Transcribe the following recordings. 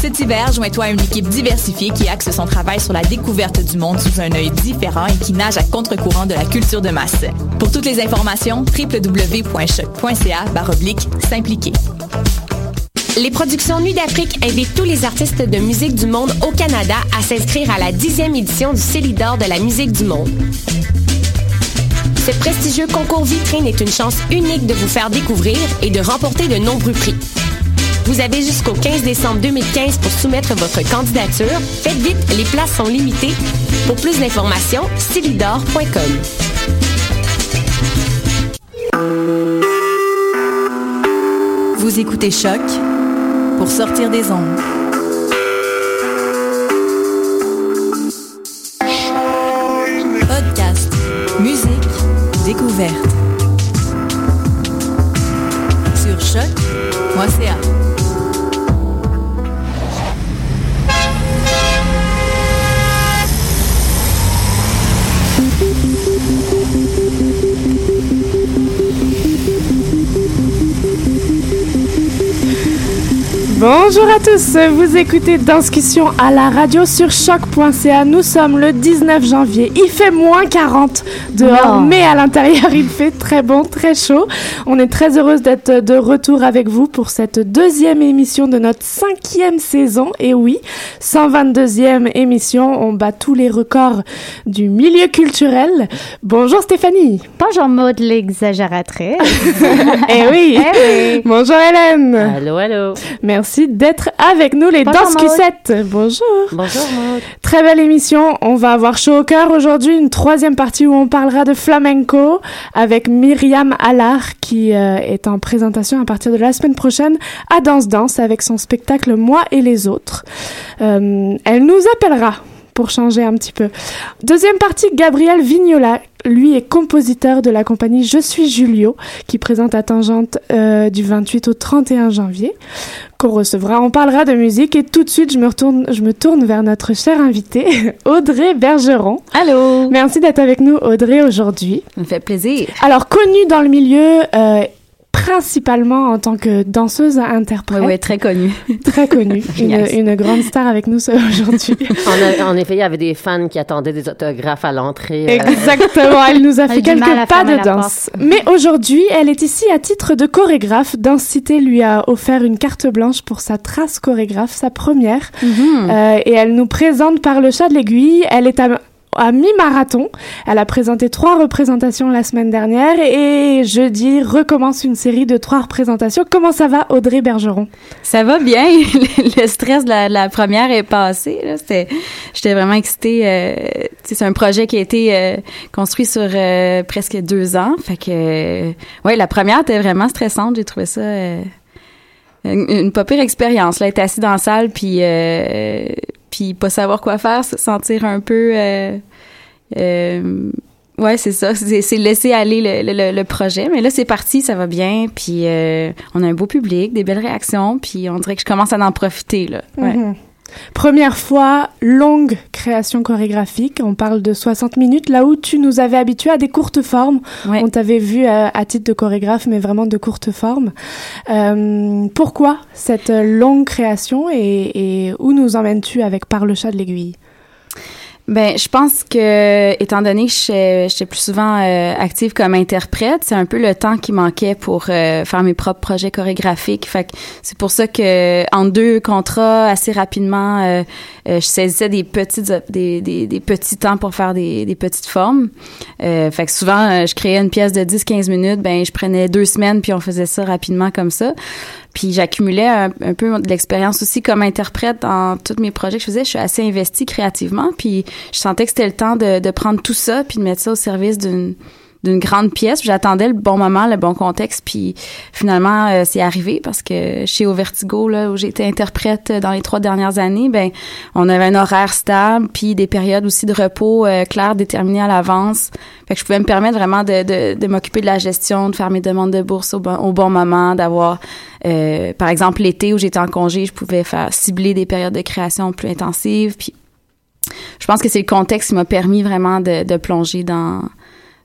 Cet hiver, joins-toi à une équipe diversifiée qui axe son travail sur la découverte du monde sous un œil différent et qui nage à contre-courant de la culture de masse. Pour toutes les informations, www.choc.ca baroblique s'impliquer. Les productions Nuit d'Afrique invitent tous les artistes de musique du monde au Canada à s'inscrire à la dixième édition du Célidor de la musique du monde. Ce prestigieux concours vitrine est une chance unique de vous faire découvrir et de remporter de nombreux prix. Vous avez jusqu'au 15 décembre 2015 pour soumettre votre candidature. Faites vite, les places sont limitées. Pour plus d'informations, célidor.com. Vous écoutez Choc pour sortir des ondes. Podcast, musique, découverte. Bonjour à tous, vous écoutez Discussion à la radio sur choc.ca. Nous sommes le 19 janvier. Il fait moins 40 dehors, Non. mais à l'intérieur il fait très bon, très chaud. On est très heureuse d'être de retour avec vous pour cette deuxième émission de notre cinquième saison. Et oui, 122e émission, on bat tous les records du milieu culturel. Bonjour Stéphanie. Bonjour Maud l'exagératrice. Eh oui. Eh oui. Bonjour Hélène. Allô, allô. Merci d'être avec nous les Bonjour, Danses Cucettes. Bonjour. Bonjour Maud. Très belle émission. On va avoir chaud au cœur aujourd'hui, une troisième partie où on parlera de flamenco avec Myriam Allard qui euh, est en présentation à partir de la semaine prochaine à Danse Danse avec son spectacle Moi et les autres. Euh, elle nous appellera pour changer un petit peu. Deuxième partie, Gabriel Vignola. Lui est compositeur de la compagnie Je suis Julio, qui présente à Tangente euh, du 28 au 31 janvier, qu'on recevra. On parlera de musique et tout de suite, je me, retourne, je me tourne vers notre chère invitée, Audrey Bergeron. Allô. Merci d'être avec nous, Audrey, aujourd'hui. Ça me fait plaisir. Alors, connue dans le milieu, euh, principalement en tant que danseuse Oui, interprète, oui, très connu. très connue, une, Yes. une grande star avec nous aujourd'hui. En, effet, il y avait des fans qui attendaient des autographes à l'entrée. euh, Exactement, elle nous a fait quelques pas de danse. Mais aujourd'hui, elle est ici à titre de chorégraphe. Danse Cité lui a offert une carte blanche pour sa trace chorégraphe, sa première. Mhm. Euh, et elle nous présente par le chat de l'aiguille. Elle est à, à mi-marathon. Elle a présenté trois représentations la semaine dernière et jeudi recommence une série de trois représentations. Comment ça va, Audrey Bergeron? Ça va bien. Le, stress de la, première est passé. j'étais vraiment excitée. euh, c'est un projet qui a été euh, construit sur euh, presque deux ans. Fait que, euh, ouais, la première était vraiment stressante. J'ai trouvé ça euh, une, une pas pire expérience. Là, être assis dans la salle puis puis pas savoir quoi faire, se sentir un peu. Euh, euh, Ouais, c'est ça. C'est laisser aller le, projet. Mais là, c'est parti, ça va bien. Puis euh, on a un beau public, des belles réactions. Puis on dirait que je commence à en profiter. Là. Ouais. Mhm. Première fois, longue création chorégraphique. On parle de 60 minutes, là où tu nous avais habitués à des courtes formes. Ouais. On t'avait vu euh, à titre de chorégraphe, mais vraiment de courtes formes. Euh, pourquoi cette longue création et, et où nous emmènes-tu avec Par le chat de l'aiguille? Ben, je pense que, étant donné que j'étais plus souvent euh, active comme interprète, c'est un peu le temps qui manquait pour euh, faire mes propres projets chorégraphiques. Fait que c'est pour ça que, en deux contrats, assez rapidement, euh, je saisissais des petites, des, des, des petits temps pour faire des, des petites formes. Fait que souvent, je créais une pièce de 10-15 minutes, ben, je prenais deux semaines puis on faisait ça rapidement comme ça. Puis j'accumulais un, peu de l'expérience aussi comme interprète dans tous mes projets que je faisais. Je suis assez investie créativement, puis je sentais que c'était le temps de, de prendre tout ça puis de mettre ça au service d'une d'une grande pièce. J'attendais le bon moment, le bon contexte, puis finalement euh, c'est arrivé parce que chez Au Vertigo là où été interprète dans les trois dernières années, ben on avait un horaire stable puis des périodes aussi de repos euh, claires déterminées à l'avance. Fait que je pouvais me permettre vraiment de, de, de m'occuper de la gestion, de faire mes demandes de bourse au bon, au bon moment, d'avoir euh, par exemple l'été où j'étais en congé, je pouvais faire cibler des périodes de création plus intensives puis je pense que c'est le contexte qui m'a permis vraiment de, de plonger dans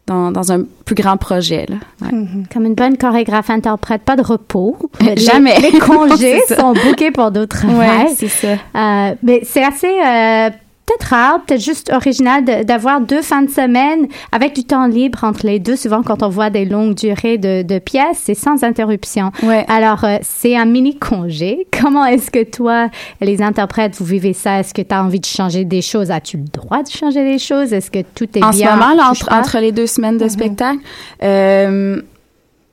dans, dans un plus grand projet. Là. Ouais. Comme une bonne chorégraphe interprète, pas de repos. Jamais. Les, les congés C'est ça. sont bookés pour d'autres Ouais, c'est ça. Euh, mais c'est assez euh, peut-être rare, peut-être juste original de- d'avoir deux fins de semaine avec du temps libre entre les deux. Souvent, quand on voit des longues durées de, de pièces, c'est sans interruption. Ouais. Alors, euh, c'est un mini congé. Comment est-ce que toi, les interprètes, vous vivez ça? Est-ce que tu as envie de changer des choses? As-tu le droit de changer des choses? Est-ce que tout est en bien? ce moment, là, entre, entre les deux semaines de spectacle, euh,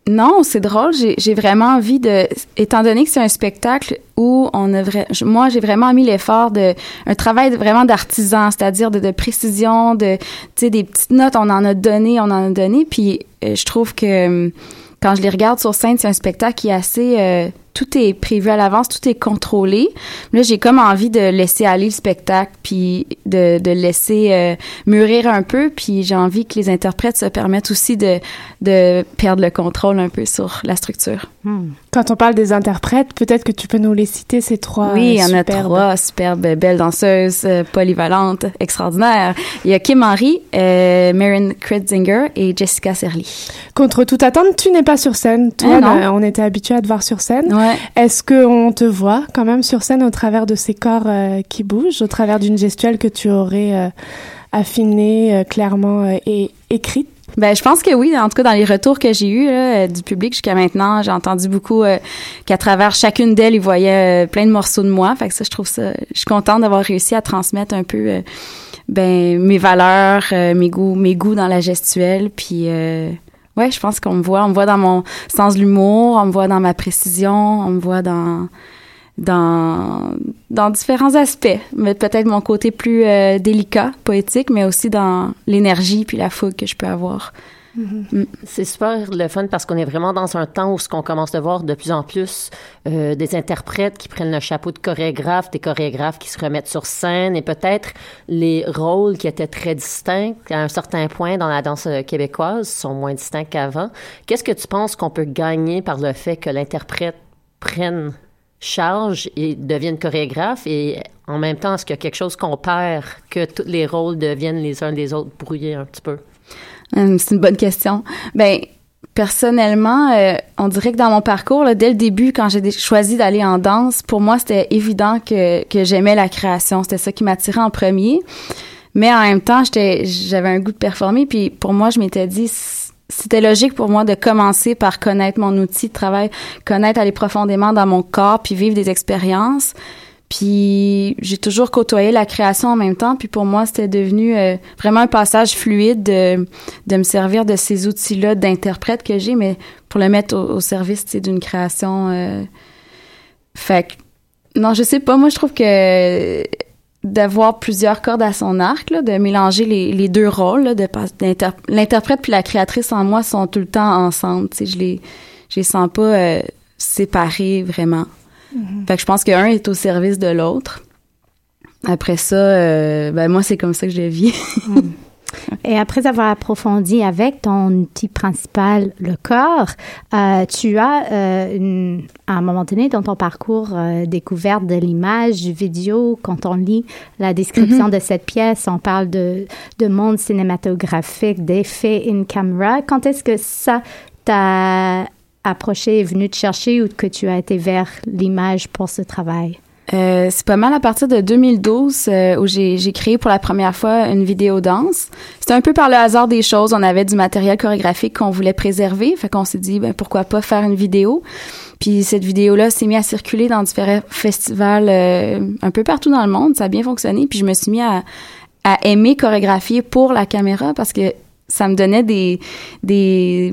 non, c'est drôle. J'ai vraiment envie de, étant donné que c'est un spectacle où on a vrai, moi j'ai vraiment mis l'effort de un travail vraiment d'artisan, c'est-à-dire de, précision, de, tu sais, des petites notes, on en a donné, on en a donné, puis euh, je trouve que euh, quand je les regarde sur scène, c'est un spectacle qui est assez euh, tout est prévu à l'avance, tout est contrôlé. Là, j'ai comme envie de laisser aller le spectacle, puis de, de laisser euh, mûrir un peu, puis j'ai envie que les interprètes se permettent aussi de, de perdre le contrôle un peu sur la structure. Quand on parle des interprètes, peut-être que tu peux nous les citer, ces trois. oui, il y euh, en a trois superbes, belles danseuses, euh, polyvalentes, extraordinaires. Il y a Kim Henry, euh, Marin Kretzinger et Jessica Serly. Contre toute attente, tu n'es pas sur scène. Toi, Ah, on était habitué à te voir sur scène. Ouais. Est-ce qu'on te voit quand même sur scène au travers de ces corps euh, qui bougent, au travers d'une gestuelle que tu aurais euh, affinée, euh, clairement et écrite? Ben, je pense que oui. En tout cas, dans les retours que j'ai eus là, du public jusqu'à maintenant, j'ai entendu beaucoup euh, qu'à travers chacune d'elles, ils voyaient euh, plein de morceaux de moi. Fait que ça, je trouve ça. Je suis contente d'avoir réussi à transmettre un peu euh, ben mes valeurs, mes goûts, mes goûts dans la gestuelle. Puis ouais, je pense qu'on me voit. On me voit dans mon sens de l'humour, on me voit dans ma précision, on me voit dans dans dans différents aspects, mais peut-être mon côté plus euh, délicat, poétique, mais aussi dans l'énergie puis la fougue que je peux avoir. C'est super le fun parce qu'on est vraiment dans un temps où ce qu'on commence de voir de plus en plus euh, des interprètes qui prennent le chapeau de chorégraphe, des chorégraphes qui se remettent sur scène et peut-être les rôles qui étaient très distincts à un certain point dans la danse euh, québécoise sont moins distincts qu'avant. Qu'est-ce que tu penses qu'on peut gagner par le fait que l'interprète prenne charge et devienne chorégraphe et en même temps, est-ce qu'il y a quelque chose qu'on perd que tous les rôles deviennent les uns des autres brouillés un petit peu? Hum, C'est une bonne question. Ben personnellement, euh, on dirait que dans mon parcours, dès le début, quand j'ai choisi d'aller en danse, pour moi, c'était évident que, que j'aimais la création. C'était ça qui m'attirait en premier. Mais en même temps, j'avais un goût de performer. Puis pour moi, je m'étais dit, c'était logique pour moi de commencer par connaître mon outil de travail, connaître, aller profondément dans mon corps, puis vivre des expériences. Puis j'ai toujours côtoyé la création en même temps. Puis pour moi, c'était devenu euh, vraiment un passage fluide de, de me servir de ces outils-là d'interprète que j'ai, mais pour le mettre au, service d'une création. euh. Fait que, non, je sais pas. Moi, je trouve que d'avoir plusieurs cordes à son arc, de mélanger les, les deux rôles, l'interprète puis la créatrice en moi sont tout le temps ensemble. Je les, je les sens pas euh, séparés vraiment. Fait que je pense qu'un est au service de l'autre. Après ça, euh, ben moi c'est comme ça que je vis. Et après avoir approfondi avec ton outil principal, le corps, euh, tu as, euh, une- à un moment donné dans ton parcours, euh, découvert de l'image, du vidéo. Quand on lit la description de cette pièce, on parle de, de monde cinématographique, d'effets in camera. Quand est-ce que ça t'a approché, est venu te chercher ou que tu as été vers l'image pour ce travail? Euh, c'est pas mal à partir de 2012 euh, où j'ai, j'ai créé pour la première fois une vidéo danse. C'était un peu par le hasard des choses. On avait du matériel chorégraphique qu'on voulait préserver, fait qu'on s'est dit ben pourquoi pas faire une vidéo. Puis cette vidéo-là s'est mise à circuler dans différents festivals euh, un peu partout dans le monde. Ça a bien fonctionné. Puis je me suis mis à, à aimer chorégraphier pour la caméra parce que ça me donnait des des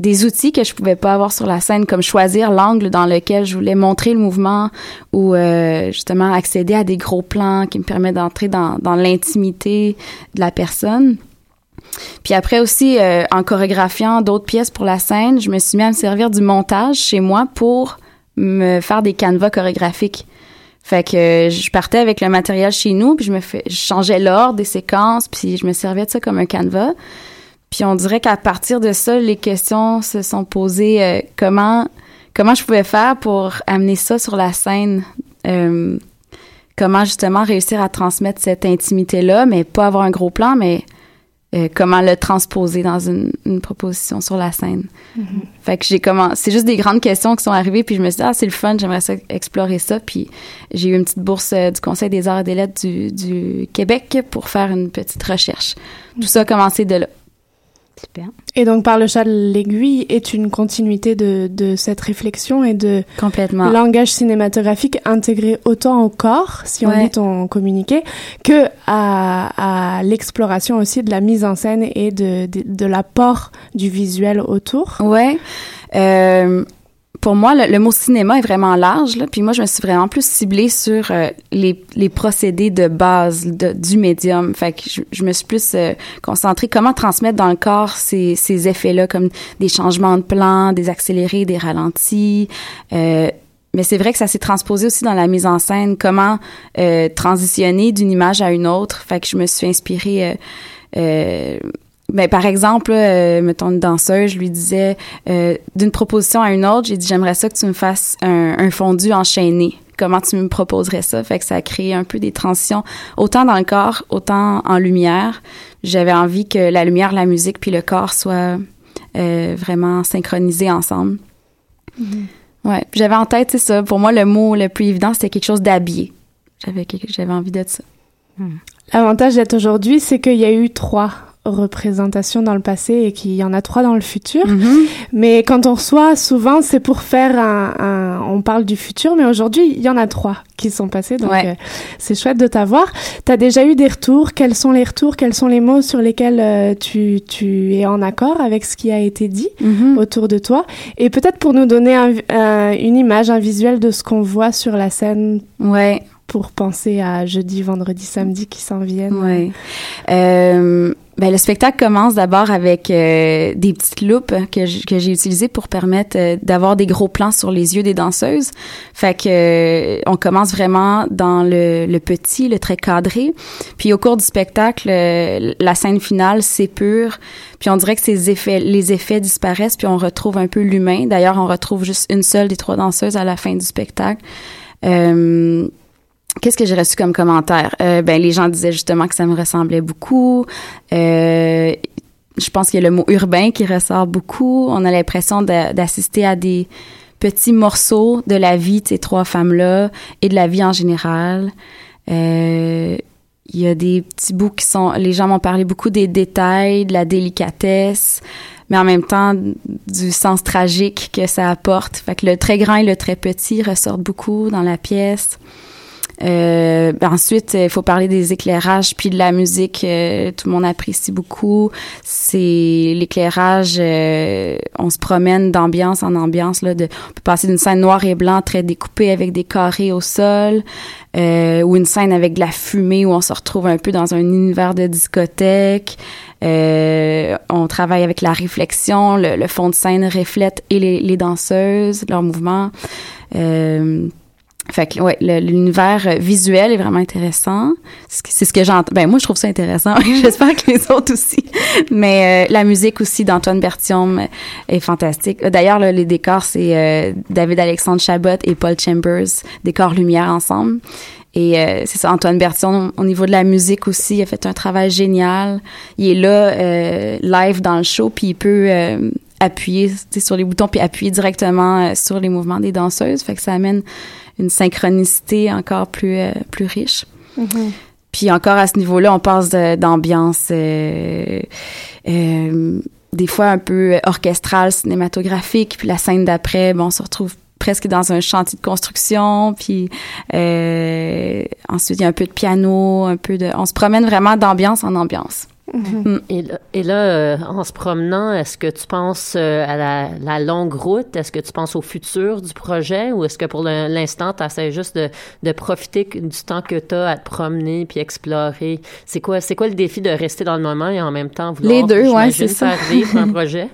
des outils que je pouvais pas avoir sur la scène, comme choisir l'angle dans lequel je voulais montrer le mouvement ou euh, justement accéder à des gros plans qui me permettent d'entrer dans, l'intimité de la personne. Puis après aussi, euh, en chorégraphiant d'autres pièces pour la scène, je me suis mis à me servir du montage chez moi pour me faire des canevas chorégraphiques. Fait que je partais avec le matériel chez nous, puis je me fais, je changeais l'ordre des séquences, puis je me servais de ça comme un canevas. Puis on dirait qu'à partir de ça, les questions se sont posées euh, comment comment je pouvais faire pour amener ça sur la scène? Euh, comment justement réussir à transmettre cette intimité-là, mais pas avoir un gros plan, mais euh, comment le transposer dans une, une, proposition sur la scène? Mm-hmm. Fait que j'ai commencé, c'est juste des grandes questions qui sont arrivées, puis je me suis dit, ah, c'est le fun, j'aimerais ça, explorer ça. Puis j'ai eu une petite bourse du Conseil des arts et des lettres du, du Québec pour faire une petite recherche. Tout ça a commencé de là. Super. Et donc, par le chat de l'aiguille est une continuité de, de, cette réflexion et de Complètement. langage cinématographique intégré autant au corps, si on ouais. lit ton communiqué, que à, à l'exploration aussi de la mise en scène et de, de, de l'apport du visuel autour. Ouais. Euh, pour moi, le, le, mot cinéma est vraiment large. Là, puis moi, je me suis vraiment plus ciblée sur euh, les, les, procédés de base de, du médium. Fait que je, je me suis plus euh, concentrée comment transmettre dans le corps ces, ces effets-là, comme des changements de plan, des accélérés, des ralentis. Euh, mais c'est vrai que ça s'est transposé aussi dans la mise en scène. Comment euh, transitionner d'une image à une autre. Fait que je me suis inspirée ben, par exemple, euh, mettons une danseuse, je lui disais euh, d'une proposition à une autre, j'ai dit j'aimerais ça que tu me fasses un, un, fondu enchaîné. Comment tu me proposerais ça? Fait que ça a créé un peu des transitions autant dans le corps, autant en lumière. J'avais envie que la lumière, la musique puis le corps soient euh, vraiment synchronisés ensemble. Mm-hmm. Ouais, j'avais en tête c'est ça. Pour moi, le mot le plus évident c'était quelque chose d'habillé. J'avais j'avais envie de ça. Mm. L'avantage d'être aujourd'hui, c'est qu'il y a eu trois représentations dans le passé et qu'il y en a trois dans le futur. Mm -hmm. Mais quand on reçoit, souvent, c'est pour faire un, un, On parle du futur, mais aujourd'hui, il y en a trois qui sont passés. Donc, ouais. euh, c'est chouette de t'avoir. Tu as déjà eu des retours? Quels sont les retours? Quels sont les mots sur lesquels euh, tu, tu es en accord avec ce qui a été dit mm -hmm. autour de toi? Et peut-être pour nous donner un, un, une image, un visuel de ce qu'on voit sur la scène. Ouais pour penser à jeudi, vendredi, samedi qui s'en viennent. Oui. Euh, ben, le spectacle commence d'abord avec euh, des petites loupes que j'ai utilisées pour permettre euh, d'avoir des gros plans sur les yeux des danseuses. Fait que euh, on commence vraiment dans le, petit, le très cadré. Puis au cours du spectacle, euh, la scène finale s'épure. Puis on dirait que les effets disparaissent. Puis on retrouve un peu l'humain. D'ailleurs, on retrouve juste une seule des trois danseuses à la fin du spectacle. Euh, Qu'est-ce que j'ai reçu comme commentaire? Euh, ben, les gens disaient justement que ça me ressemblait beaucoup. Euh, je pense qu'il y a le mot urbain qui ressort beaucoup. On a l'impression d'assister à des petits morceaux de la vie de ces trois femmes-là et de la vie en général. Euh, il y a des petits bouts qui sont... Les gens m'ont parlé beaucoup des détails, de la délicatesse, mais en même temps du sens tragique que ça apporte. Fait que le très grand et le très petit ressortent beaucoup dans la pièce. Euh, ben ensuite, il faut parler des éclairages puis de la musique. Euh, tout le monde apprécie beaucoup. C'est l'éclairage. Euh, on se promène d'ambiance en ambiance. Là, de, on peut passer d'une scène noire et blanc très découpée avec des carrés au sol, euh, ou une scène avec de la fumée où on se retrouve un peu dans un univers de discothèque. Euh, on travaille avec la réflexion. Le, le, fond de scène reflète et les, les danseuses, leurs mouvements. Euh, fait que ouais, l'univers visuel est vraiment intéressant. C'est ce que j'entends. Ben moi je trouve ça intéressant. J'espère que les autres aussi. Mais euh, la musique aussi d'Antoine Bertium est fantastique. D'ailleurs les décors c'est euh, David Alexandre Chabot et Paul Chambers, décors lumière ensemble. Et euh, c'est ça, Antoine Bertion, au niveau de la musique aussi, il a fait un travail génial. Il est là, euh, live dans le show, puis il peut euh, appuyer sur les boutons puis appuyer directement sur les mouvements des danseuses. Fait que ça amène une synchronicité encore plus plus riche. Mm-hmm. Puis encore à ce niveau-là, on passe d'ambiance euh, euh, des fois un peu orchestrale, cinématographique. Puis la scène d'après, bon, on se retrouve presque dans un chantier de construction. Puis euh, ensuite, il y a un peu de piano, un peu de... On se promène vraiment d'ambiance en ambiance. Mm. Et là, euh, en se promenant, est-ce que tu penses euh, à la, longue route? Est-ce que tu penses au futur du projet? Ou est-ce que pour l'instant, tu essaies juste de, profiter du temps que tu as à te promener puis explorer? C'est quoi, c'est quoi le défi de rester dans le moment et en même temps vouloir, Les deux, ouais, c'est ça. vivre un projet?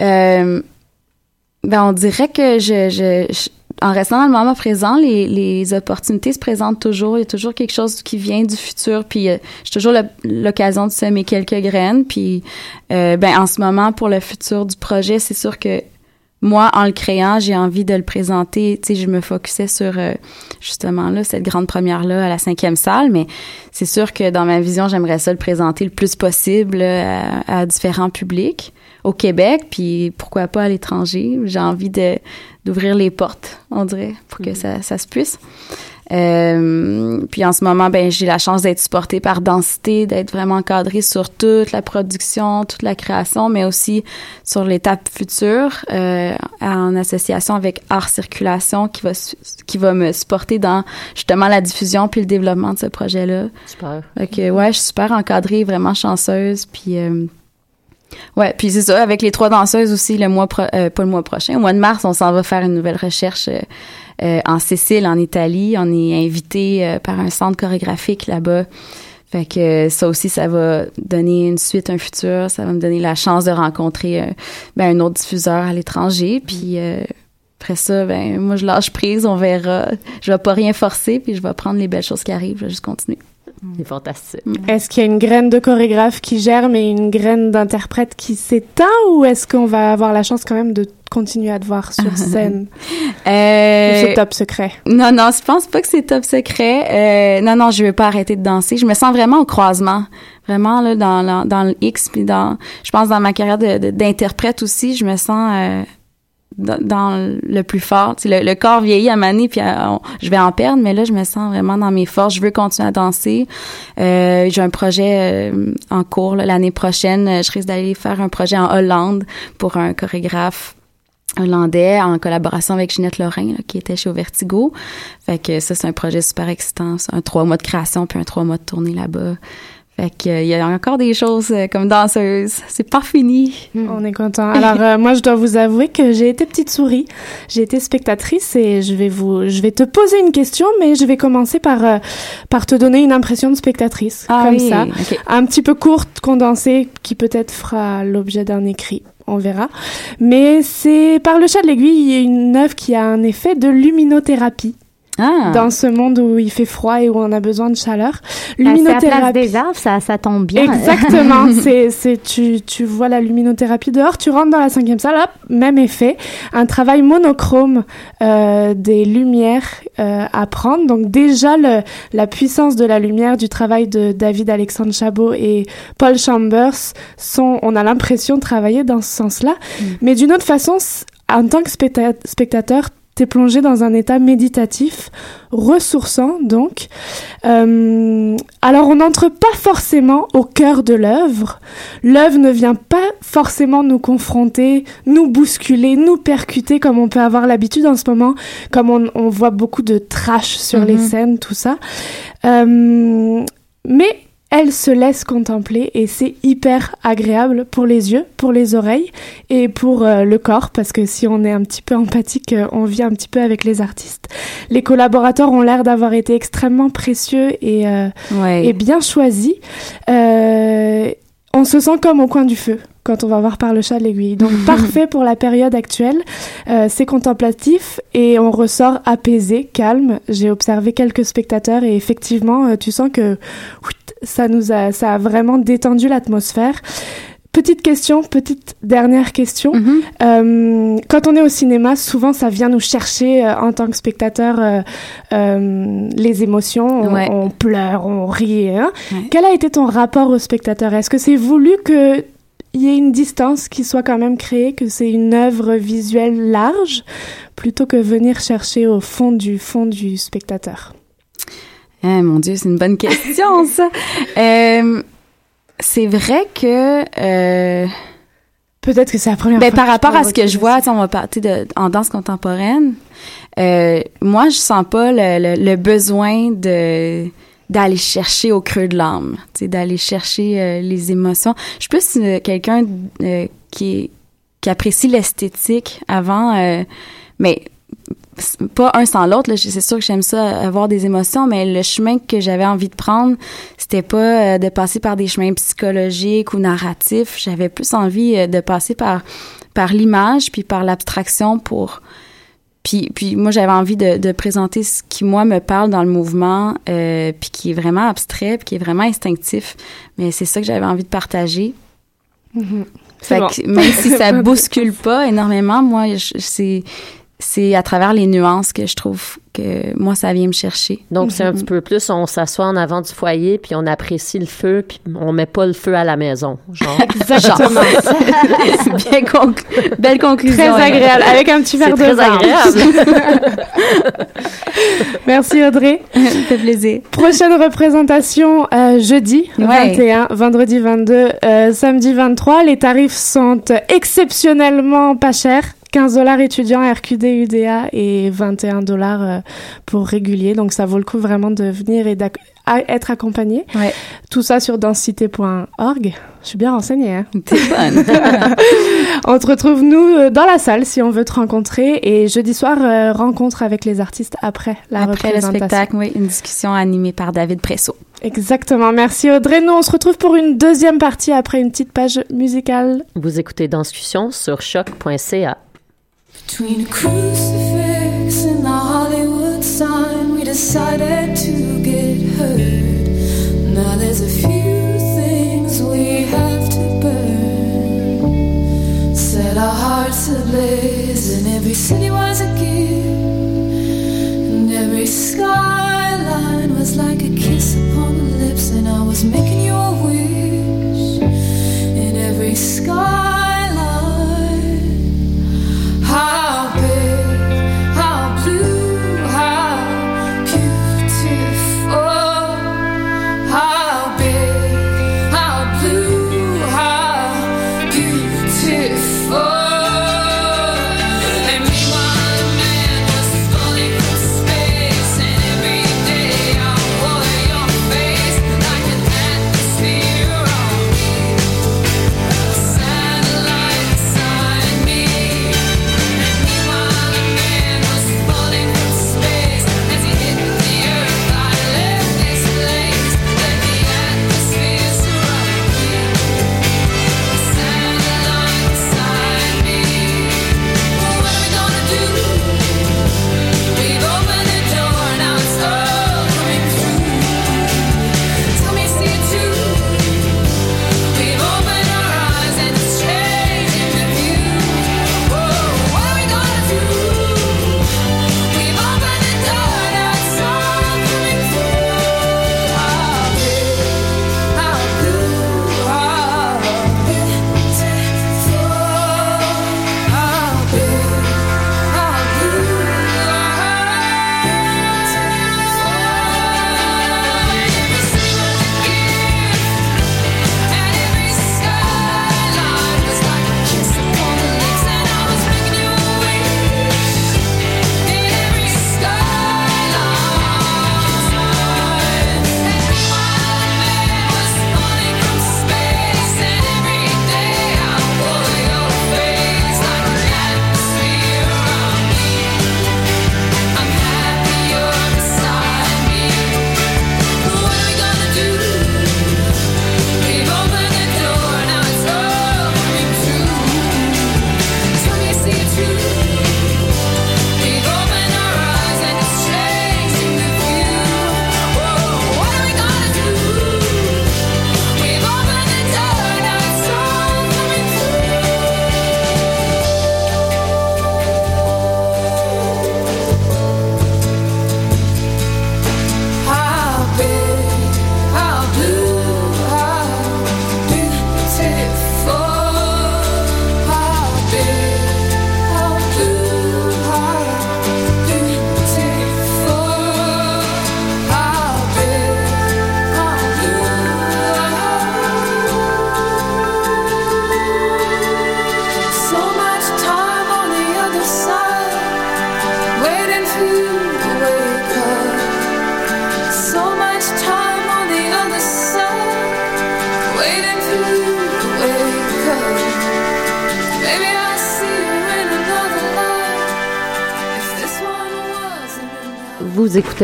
Euh, ben, on dirait que je, je en restant dans le moment présent, les, opportunités se présentent toujours. Il y a toujours quelque chose qui vient du futur. Puis euh, j'ai toujours l'occasion de semer quelques graines. Puis euh, ben en ce moment, pour le futur du projet, c'est sûr que moi, en le créant, j'ai envie de le présenter. Tu sais, je me focusais sur euh, justement là cette grande première là à la cinquième salle, mais c'est sûr que dans ma vision, j'aimerais ça le présenter le plus possible à, à différents publics au Québec, puis pourquoi pas à l'étranger. J'ai envie de d'ouvrir les portes, on dirait, pour que mhm. ça, ça se puisse. Euh, puis en ce moment, ben j'ai la chance d'être supportée par Densité, d'être vraiment encadrée sur toute la production, toute la création, mais aussi sur l'étape future, euh, en association avec Art Circulation, qui va qui va me supporter dans justement la diffusion puis le développement de ce projet-là. Super. Donc ouais, je suis super encadrée, vraiment chanceuse, puis euh, Ouais, puis c'est ça, avec les trois danseuses aussi, le mois, euh, pas le mois prochain, au mois de mars, on s'en va faire une nouvelle recherche euh, en Sicile, en Italie. On est invité par un centre chorégraphique là-bas. Fait que ça aussi, ça va donner une suite, un futur. Ça va me donner la chance de rencontrer ben, un autre diffuseur à l'étranger. Puis après ça, ben moi, je lâche prise, on verra. Je vais pas rien forcer, puis je vais prendre les belles choses qui arrivent. Je vais juste continuer. C'est fantastique. Est-ce qu'il y a une graine de chorégraphe qui germe et une graine d'interprète qui s'éteint ou est-ce qu'on va avoir la chance quand même de continuer à te voir sur scène? euh, c'est top secret? Non, non, je pense pas que c'est top secret. Euh, non, non, je vais pas arrêter de danser. Je me sens vraiment au croisement. Vraiment, là, dans, dans, le X, puis dans, je pense dans ma carrière d'interprète aussi, je me sens... Euh, dans, le plus fort. Le, le, corps vieillit à maner, puis je vais en perdre, mais là, je me sens vraiment dans mes forces. Je veux continuer à danser. Euh, j'ai un projet euh, en cours l'année prochaine. Je risque d'aller faire un projet en Hollande pour un chorégraphe hollandais en collaboration avec Ginette Lorrain qui était chez Vertigo. Fait que ça c'est un projet super excitant, un trois mois de création puis un trois mois de tournée là-bas. Fait qu'il euh, y a encore des choses euh, comme danseuse. C'est pas fini. Hmm. On est content. Alors euh, moi, je dois vous avouer que j'ai été petite souris. J'ai été spectatrice et je vais vous, je vais te poser une question, mais je vais commencer par par te donner une impression de spectatrice, ah comme ça, un petit peu courte, condensée, qui peut-être fera l'objet d'un écrit. On verra. Mais c'est par le chat de l'aiguille, une œuvre qui a un effet de luminothérapie. Ah. dans ce monde où il fait froid et où on a besoin de chaleur. Luminothérapie. À la place des arbres, ça, ça tombe bien. Exactement. c'est, c'est, tu, tu vois la luminothérapie dehors, tu rentres dans la cinquième salle, hop, même effet. Un travail monochrome euh, des lumières euh, à prendre. Donc déjà le, la puissance de la lumière du travail de David Alexandre Chabot et Paul Chambers sont, on a l'impression de travailler dans ce sens-là. Mm. Mais d'une autre façon, en tant que spectateur, T'es plongé dans un état méditatif, ressourçant donc. Euh, alors on n'entre pas forcément au cœur de l'œuvre. L'œuvre ne vient pas forcément nous confronter, nous bousculer, nous percuter comme on peut avoir l'habitude en ce moment, comme on, voit beaucoup de trash sur les mhm. scènes, tout ça. Euh, mais elle se laisse contempler et c'est hyper agréable pour les yeux, pour les oreilles et pour euh, le corps parce que si on est un petit peu empathique, euh, on vit un petit peu avec les artistes. Les collaborateurs ont l'air d'avoir été extrêmement précieux et, euh, et bien choisis. On se sent comme au coin du feu quand on va voir par le chat de l'aiguille. Donc parfait pour la période actuelle. c'est contemplatif et on ressort apaisé, calme. J'ai observé quelques spectateurs et effectivement, tu sens que ça nous a, ça a vraiment détendu l'atmosphère. Petite question, petite dernière question. Mhm. euh, quand on est au cinéma, souvent ça vient nous chercher euh, en tant que spectateur euh, les émotions. On, on, pleure, on rit. Hein. Quel a été ton rapport au spectateur? Est-ce que c'est voulu que y ait une distance qui soit quand même créée, que c'est une œuvre visuelle large, plutôt que venir chercher au fond du fond du spectateur? Eh, Mon Dieu, c'est une bonne question, ça. C'est vrai que... Euh, Peut-être que c'est la première ben, fois. Par rapport à ce que je vois, on va parler de, en danse contemporaine. Euh, moi, je sens pas le, le, besoin de d'aller chercher au creux de l'âme, d'aller chercher euh, les émotions. Je suis plus euh, quelqu'un qui qui apprécie l'esthétique avant, mais pas un sans l'autre. C'est sûr que j'aime ça, avoir des émotions, mais le chemin que j'avais envie de prendre, c'était pas de passer par des chemins psychologiques ou narratifs. J'avais plus envie de passer par par l'image puis par l'abstraction pour puis, puis moi, j'avais envie de, de, présenter ce qui, moi, me parle dans le mouvement, euh, puis qui est vraiment abstrait, puis qui est vraiment instinctif. Mais c'est ça que j'avais envie de partager. Mm-hmm. Fait que même si ça bouscule pas énormément, moi, c'est c'est à travers les nuances que je trouve que moi, ça vient me chercher. Donc, c'est un mhm. petit peu plus, on s'assoit en avant du foyer, puis on apprécie le feu, puis on met pas le feu à la maison. Genre. Exactement. Bien Belle conclusion. Très agréable, avec un petit verre de très agréable. Merci Audrey. Ça fait plaisir. Prochaine représentation euh, jeudi 21, vendredi 22, euh, samedi 23. Les tarifs sont exceptionnellement pas chers. 15 dollars étudiants RQD UDA et 21 dollars euh, pour régulier. Donc ça vaut le coup vraiment de venir et d'être accompagné. Ouais. Tout ça sur densité.org. Je suis bien renseignée. Hein? T'es bonne. on te retrouve nous euh, dans la salle si on veut te rencontrer et jeudi soir euh, rencontre avec les artistes après la après le spectacle. Oui, une discussion animée par David Presso. Exactement. Merci Audrey. Nous on se retrouve pour une deuxième partie après une petite page musicale. Vous écoutez Danscussion sur choc.ca. Between a crucifix and the Hollywood sign, we decided to get hurt. Now there's a few things we have to burn. Set our hearts ablaze, and every city was a gift, and every skyline was like a kiss upon the lips, and I was making you a wish. In every sky.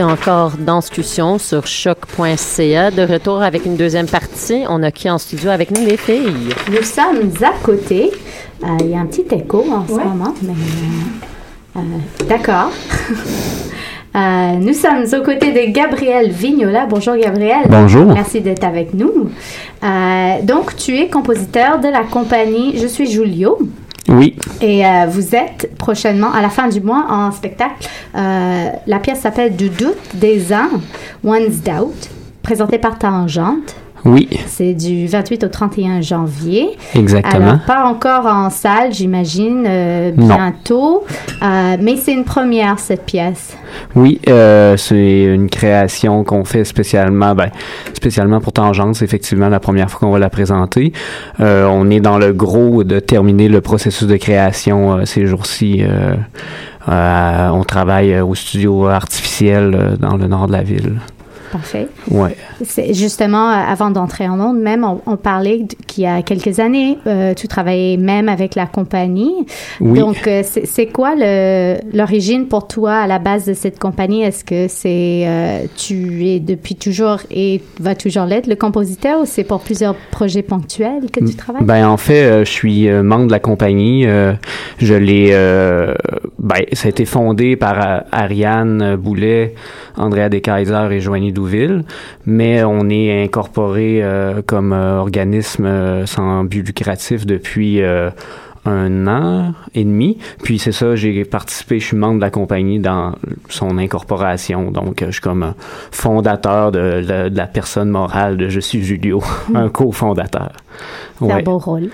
Encore Danscussion sur choc.ca. De retour avec une deuxième partie. On a qui en studio avec nous, les filles? Nous sommes à côté. Euh, Il y a un petit écho en ce moment, mais euh, euh, d'accord. Euh, nous sommes aux côtés de Gabriel Vignola. Bonjour Gabriel. Bonjour. Merci d'être avec nous. Euh, donc, tu es compositeur de la compagnie Je suis Julio. Oui, Et euh, vous êtes prochainement, à la fin du mois, en spectacle. Euh, la pièce s'appelle Du doute des ans, One's Doubt, présentée par Tangente. Oui, C'est du 28 au 31 janvier. exactement. Alors, pas encore en salle, j'imagine, euh, bientôt. Euh, mais c'est une première, cette pièce. Oui, euh, c'est une création qu'on fait spécialement, ben, spécialement pour Tangente. C'est effectivement la première fois qu'on va la présenter. On est dans le gros de terminer le processus de création ces jours-ci. on travaille au studio artificiel dans le nord de la ville. Parfait. Ouais. C'est justement, euh, avant d'entrer en ondes, même, on, on parlait qu'il y a quelques années, euh, tu travaillais même avec la compagnie. Oui. Donc, euh, c'est quoi l'origine pour toi à la base de cette compagnie? Est-ce que c'est euh, tu es depuis toujours et vas toujours l'être le compositeur ou c'est pour plusieurs projets ponctuels que tu travailles? Ben en fait, je suis membre de la compagnie. Je l'ai. ben ça a été fondé par Ariane Boulet, Andrea Deskaiser et Joanie Mais on est incorporé euh, comme euh, organisme euh, sans but lucratif depuis. un an et demi. Puis c'est ça, j'ai participé, je suis membre de la compagnie dans son incorporation. Donc, je suis comme un fondateur de, de- de la personne morale de Je suis Julio, un cofondateur. C'est un Ouais. beau rôle.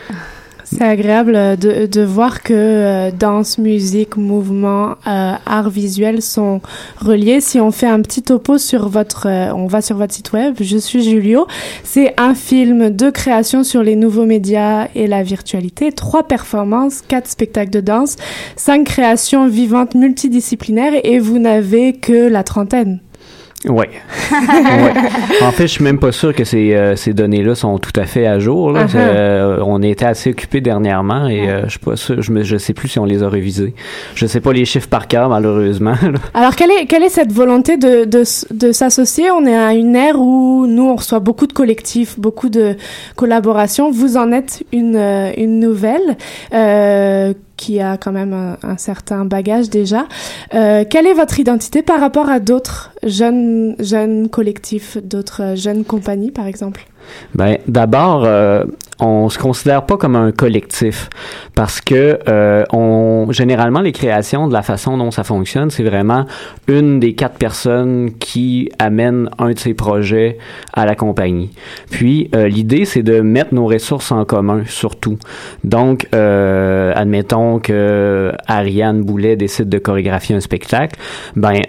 C'est agréable euh, de, de voir que euh, danse, musique, mouvement, euh, art visuel sont reliés. Si on fait un petit topo sur votre, euh, on va sur votre site web, je suis Julio. C'est un film de création sur les nouveaux médias et la virtualité, trois performances, quatre spectacles de danse, cinq créations vivantes multidisciplinaires et vous n'avez que la trentaine. Ouais. ouais. En fait, je suis même pas sûr que ces, euh, ces données-là sont tout à fait à jour. Là. Uh-huh. Euh, on était assez occupés dernièrement et euh, je suis pas sûr. Je, me, je sais plus si on les a révisés. Je sais pas les chiffres par cœur, malheureusement. là. Alors, quelle est, quelle est cette volonté de, de, de s'associer? On est à une ère où nous, on reçoit beaucoup de collectifs, beaucoup de collaborations. Vous en êtes une, euh, une nouvelle euh, qui a quand même un, un certain bagage déjà. Euh, quelle est votre identité par rapport à d'autres jeunes, jeunes collectifs, d'autres jeunes compagnies, par exemple? Ben, d'abord, euh, on se considère pas comme un collectif parce que euh, on généralement les créations de la façon dont ça fonctionne, c'est vraiment une des quatre personnes qui amène un de ces projets à la compagnie. Puis euh, l'idée c'est de mettre nos ressources en commun surtout. Donc euh, admettons que Ariane Boulet décide de chorégraphier un spectacle, ben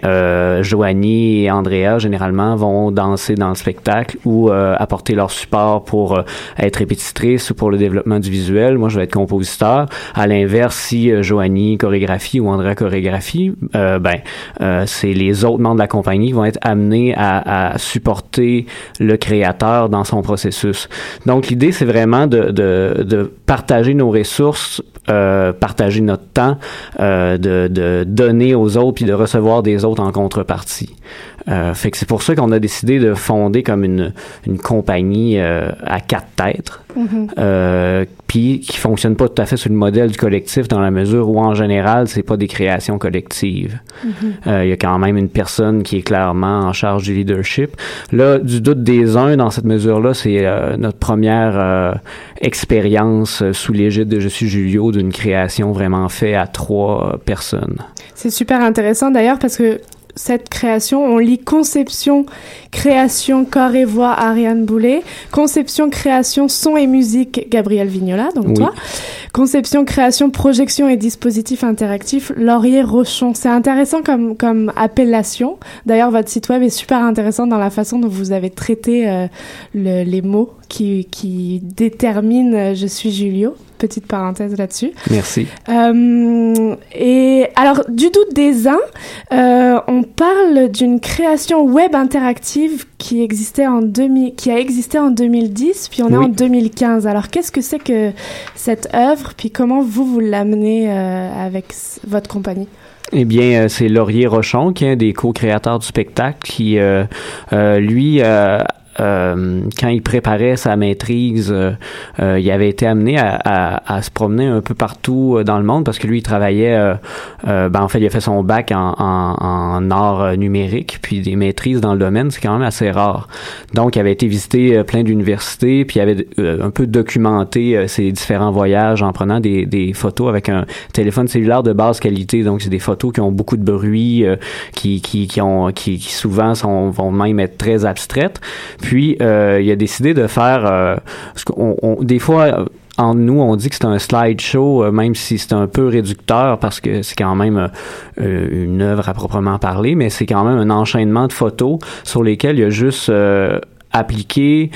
Joanie et Andrea généralement vont danser dans le spectacle ou apporter leur support pour euh, être répétitrice ou pour le développement du visuel. Moi, je vais être compositeur. À l'inverse, si euh, Joanie chorégraphie ou Andrea chorégraphie, euh, ben c'est les autres membres de la compagnie qui vont être amenés à, supporter le créateur dans son processus. Donc, l'idée, c'est vraiment de, partager nos ressources, partager notre temps, de, donner aux autres puis de recevoir des autres en contrepartie. Fait que c'est pour ça qu'on a décidé de fonder comme une compagnie euh, à quatre têtes, euh, puis qui fonctionne pas tout à fait sur le modèle du collectif dans la mesure où en général c'est pas des créations collectives. Euh, Il y a quand même une personne qui est clairement en charge du leadership. Là, du doute des uns dans cette mesure-là, c'est euh, notre première expérience sous l'égide de Je suis Julio d'une création vraiment faite à trois personnes. C'est super intéressant d'ailleurs parce que cette création, on lit conception, création, corps et voix, Ariane Boulet, conception, création, son et musique, Gabriel Vignola, donc Oui. toi, conception, création, projection et dispositif interactif, Laurier Rochon. C'est intéressant comme, comme appellation. D'ailleurs, votre site web est super intéressant dans la façon dont vous avez traité euh, le- les mots qui, qui déterminent euh, Je suis Julio. Petite parenthèse là-dessus. Merci. Euh, et alors, du doute des uns, euh, on parle d'une création web interactive qui existait en 2000, qui a existé en 2010, puis on est en 2015. Alors, qu'est-ce que c'est que cette œuvre, puis comment vous vous l'amenez euh, avec votre compagnie? Eh bien, c'est Laurier Rochon, qui est un des co-créateurs du spectacle, qui, euh, euh, lui, euh, euh, quand il préparait sa maîtrise, euh, euh, il avait été amené à, à- à se promener un peu partout euh, dans le monde parce que lui, il travaillait, ben, en fait, il a fait son bac en, en, en art numérique, puis des maîtrises dans le domaine, c'est quand même assez rare. Donc, il avait été visiter plein d'universités, puis il avait un peu documenté ses différents voyages en prenant des, des photos avec un téléphone cellulaire de basse qualité. Donc, c'est des photos qui ont beaucoup de bruit, qui, qui, qui, ont, qui, qui souvent sont, vont même être très abstraites. Euh, il a décidé de faire... euh, on- des fois... en nous, on dit que c'est un slideshow, euh, même si c'est un peu réducteur parce que c'est quand même euh, euh, une œuvre à proprement parler, mais c'est quand même un enchaînement de photos sur lesquelles il y a juste euh, appliqué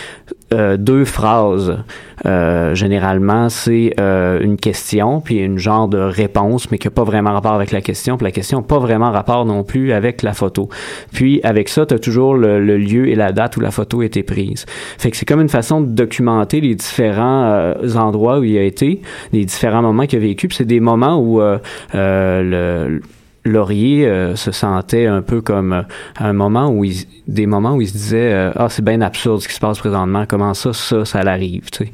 euh, deux phrases. Euh, généralement, c'est euh, une question puis une genre de réponse, mais qui n'a pas vraiment rapport avec la question. Puis la question n'a pas vraiment rapport non plus avec la photo. Puis avec ça, tu as toujours le, le lieu et la date où la photo a été prise. Fait que c'est comme une façon de documenter les différents euh, endroits où il a été, les différents moments qu'il a vécu. Puis c'est des moments où euh, le Laurier euh, se sentait un peu comme euh, à un moment où il, des moments où il se disait euh, ah c'est bien absurde ce qui se passe présentement comment ça ça ça l'arrive tu sais.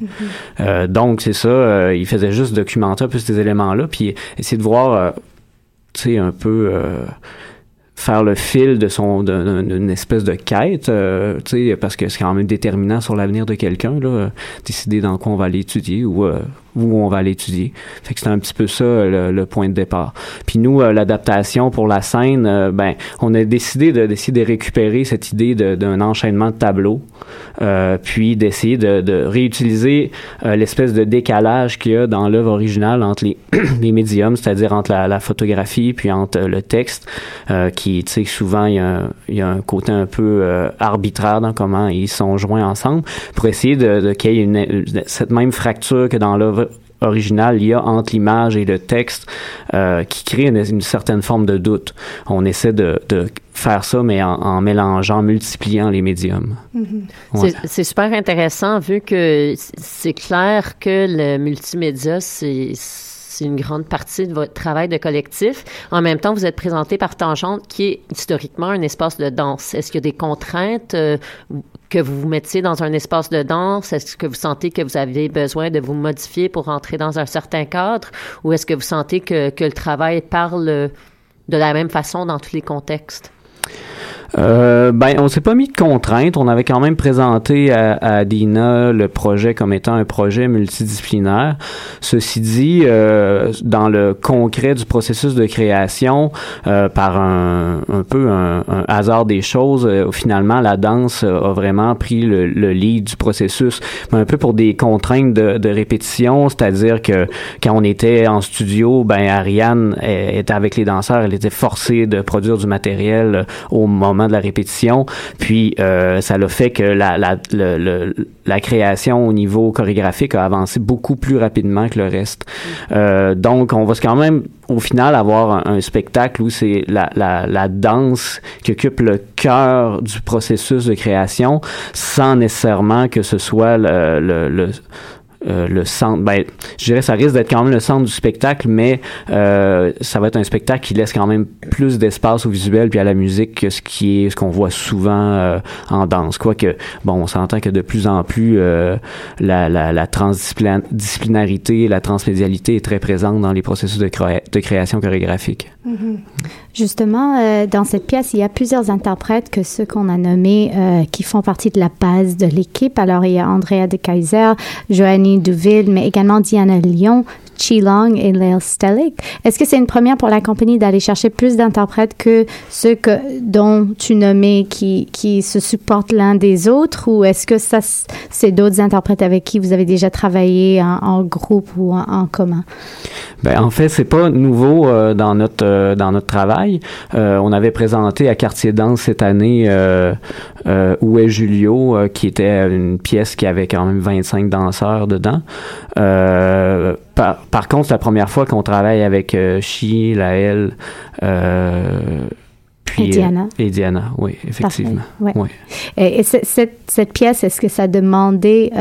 Euh, donc c'est ça euh, il faisait juste documenter un peu ces éléments là puis essayer de voir euh, tu sais un peu euh, faire le fil de son d'une espèce de quête euh, tu sais parce que c'est quand même déterminant sur l'avenir de quelqu'un là décider dans quoi on va aller étudier ou euh, où on va aller étudier fait que c'est un petit peu ça le, point de départ. Puis nous euh, l'adaptation pour la scène euh, ben on a décidé de d'essayer de récupérer cette idée d'un enchaînement de tableaux euh, puis d'essayer de, réutiliser l'espèce de décalage qu'il y a dans l'œuvre originale entre les, médiums, c'est-à-dire entre la, photographie puis entre le texte, qui, tu sais, souvent il y, a un, côté un peu arbitraire dans comment ils sont joints ensemble, pour essayer de, qu'il y ait cette même fracture que dans l'œuvre originale il y a entre l'image et le texte euh, qui crée une, une certaine forme de doute. On essaie de, de faire ça, mais en, en mélangeant, multipliant les médiums. Ouais. C'est- C'est super intéressant vu que c'est clair que le multimédia, c'est c'est une grande partie de votre travail de collectif. En même temps, vous êtes présenté par Tangente, qui est historiquement un espace de danse. Est-ce qu'il y a des contraintes euh, que vous vous mettiez dans un espace de danse? Est-ce que vous sentez que vous avez besoin de vous modifier pour entrer dans un certain cadre? Ou est-ce que vous sentez que, que le travail parle de la même façon dans tous les contextes? Euh, ben, on s'est pas mis de contraintes. On avait quand même présenté à, à Dina le projet comme étant un projet multidisciplinaire. Ceci dit, euh, dans le concret du processus de création, euh, par un, un peu un, un hasard des choses, euh, finalement, la danse a vraiment pris le, le lead du processus, mais un peu pour des contraintes de, de répétition, c'est-à-dire que quand on était en studio, ben Ariane était avec les danseurs, elle était forcée de produire du matériel au moment de la répétition. Puis euh, ça l'a fait que la, la, le- le- la création au niveau chorégraphique a avancé beaucoup plus rapidement que le reste. Euh, donc on va quand même au final avoir un, un spectacle où c'est la, la, la danse qui occupe le cœur du processus de création sans nécessairement que ce soit le, le, le euh, le centre, ben, je dirais ça risque d'être quand même le centre du spectacle, mais euh, ça va être un spectacle qui laisse quand même plus d'espace au visuel puis à la musique que ce qui est ce qu'on voit souvent euh, en danse. Quoique, bon, on s'entend que de plus en plus euh, la, la, la transdisciplinarité, la transmédialité est très présente dans les processus de, créa- de création chorégraphique. Justement, euh, dans cette pièce, il y a plusieurs interprètes que ceux qu'on a nommés euh, qui font partie de la base de l'équipe. Alors, il y a Andrea de Kaiser, Joanny Duville, mais également Diana Lyon, Chi Long et Lael Stellick. Est-ce que c'est une première pour la compagnie d'aller chercher plus d'interprètes que ceux que, dont tu nommais qui, qui se supportent l'un des autres? Ou est-ce que ça, c'est d'autres interprètes avec qui vous avez déjà travaillé en, groupe ou en, commun? Ben, en fait, c'est pas nouveau euh, dans notre euh, dans notre travail. Euh, on avait présenté à Quartier Danse cette année Où est Julio, qui était une pièce qui avait quand même 25 danseurs dedans. Par, par contre, c'est la première fois qu'on travaille avec euh, Chi, Laël, euh, puis, Et Diana. euh, et Diana, oui, effectivement. Ouais. Et, et ce- cette, cette pièce, est-ce que ça demandait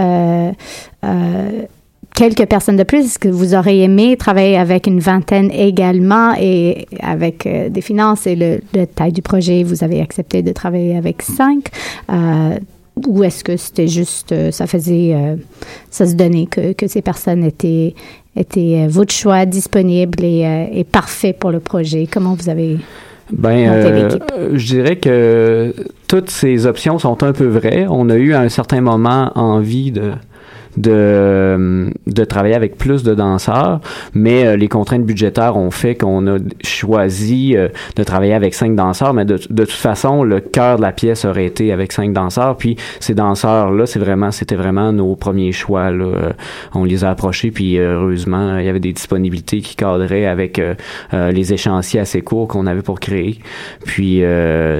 quelques personnes de plus? Est-ce que vous auriez aimé travailler avec une vingtaine également et avec euh, des finances et le, le taille du projet, vous avez accepté de travailler avec cinq? Euh, ou est-ce que c'était juste, ça faisait, euh, ça se donnait que, que ces personnes étaient, étaient euh, votre choix disponible et, euh, et parfait pour le projet? Comment vous avez Ben, euh, je dirais que toutes ces options sont un peu vraies. On a eu à un certain moment envie de de, de travailler avec plus de danseurs, mais euh, les contraintes budgétaires ont fait qu'on a choisi euh, de travailler avec cinq danseurs, mais de, de toute façon, le cœur de la pièce aurait été avec cinq danseurs, puis ces danseurs-là, c'est vraiment, c'était vraiment nos premiers choix, là. Euh, On les a approchés, puis euh, heureusement, il y avait des disponibilités qui cadraient avec euh, les échéanciers assez courts qu'on avait pour créer. Puis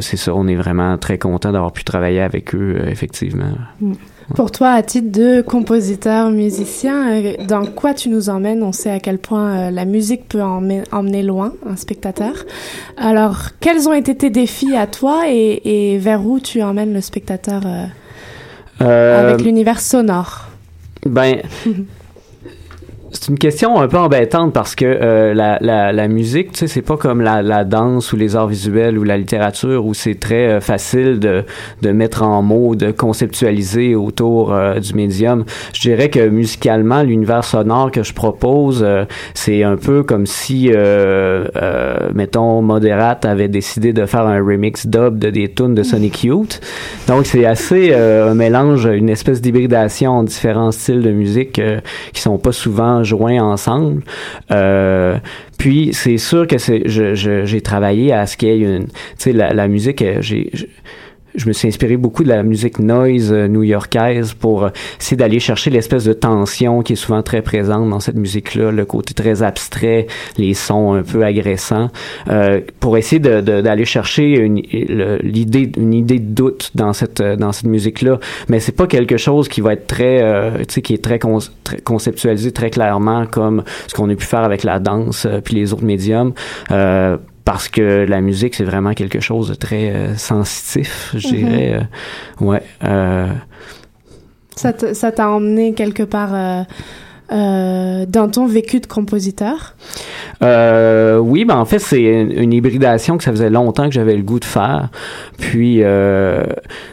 c'est ça, on est vraiment très content d'avoir pu travailler avec eux, effectivement. Pour toi, à titre de compositeur, musicien, euh, dans quoi tu nous emmènes? On sait à quel point euh, la musique peut emmener, emmener loin un spectateur. Alors, quels ont été tes défis à toi et, et vers où tu emmènes le spectateur euh, Euh, avec l'univers sonore? Ben, c'est une question un peu embêtante parce que euh, la, la, la musique, tu sais, c'est pas comme la, la danse ou les arts visuels ou la littérature où c'est très euh, facile de, de mettre en mots, de conceptualiser autour euh, du médium. Je dirais que musicalement, l'univers sonore que je propose, euh, c'est un peu comme si, euh, euh, mettons, Moderate avait décidé de faire un remix dub de des tunes de Sonic Youth. Donc, c'est assez euh, un mélange, une espèce d'hybridation en différents styles de musique euh, qui sont pas souvent joints ensemble. Euh, puis, c'est sûr que c'est, j'ai travaillé à ce qu'il y ait une, tu sais, la, la musique, euh, j'ai, je- me suis inspiré beaucoup de la musique noise euh, new-yorkaise pour euh, essayer d'aller chercher l'espèce de tension qui est souvent très présente dans cette musique-là, le côté très abstrait, les sons un peu agressants, euh, pour essayer d'aller chercher une, l'idée, une idée de doute dans cette dans cette musique-là. Mais c'est pas quelque chose qui va être très, tu sais, qui est très, con- très conceptualisé très clairement comme ce qu'on a pu faire avec la danse puis les autres médiums. Parce que la musique, c'est vraiment quelque chose de très euh, sensitif, je Mhm. dirais. euh, ouais. euh, ça t'a emmené quelque part euh, dans ton vécu de compositeur? Euh, oui, ben en fait, c'est une, hybridation que ça faisait longtemps que j'avais le goût de faire. Puis, euh,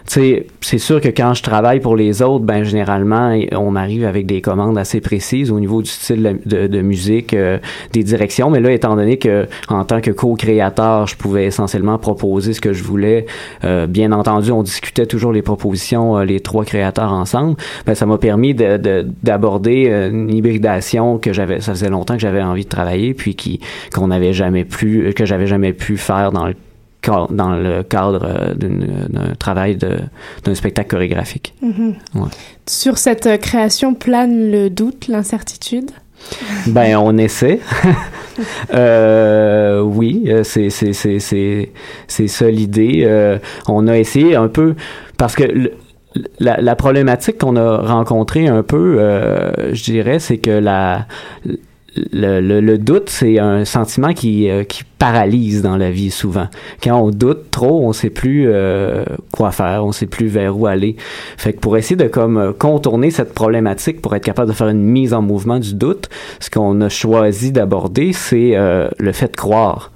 tu sais, c'est sûr que quand je travaille pour les autres, ben généralement, on m'arrive avec des commandes assez précises au niveau du style de, musique, euh, des directions. Mais là, étant donné que en tant que co-créateur, je pouvais essentiellement proposer ce que je voulais. euh, bien entendu, on discutait toujours les propositions, euh, les trois créateurs ensemble. Ben, ça m'a permis de- de- d'aborder une hybridation que j'avais, ça faisait longtemps que j'avais envie de travailler, puis qui qu'on n'avait jamais pu, que j'avais jamais pu faire dans le ca- dans le cadre euh, d'un travail d'un spectacle chorégraphique. Mhm. Ouais. Sur cette euh, création plane le doute, l'incertitude? Ben, on essaie. Euh, oui, euh, c'est ça l'idée. Euh, on a essayé un peu parce que le- la, la problématique qu'on a rencontrée un peu, euh, je dirais, c'est que la le, le, doute, c'est un sentiment qui, euh, qui paralyse dans la vie souvent. Quand on doute trop, on sait plus euh, quoi faire, on sait plus vers où aller. Fait que pour essayer de comme euh, contourner cette problématique, pour être capable de faire une mise en mouvement du doute, ce qu'on a choisi d'aborder, c'est euh, le fait de croire,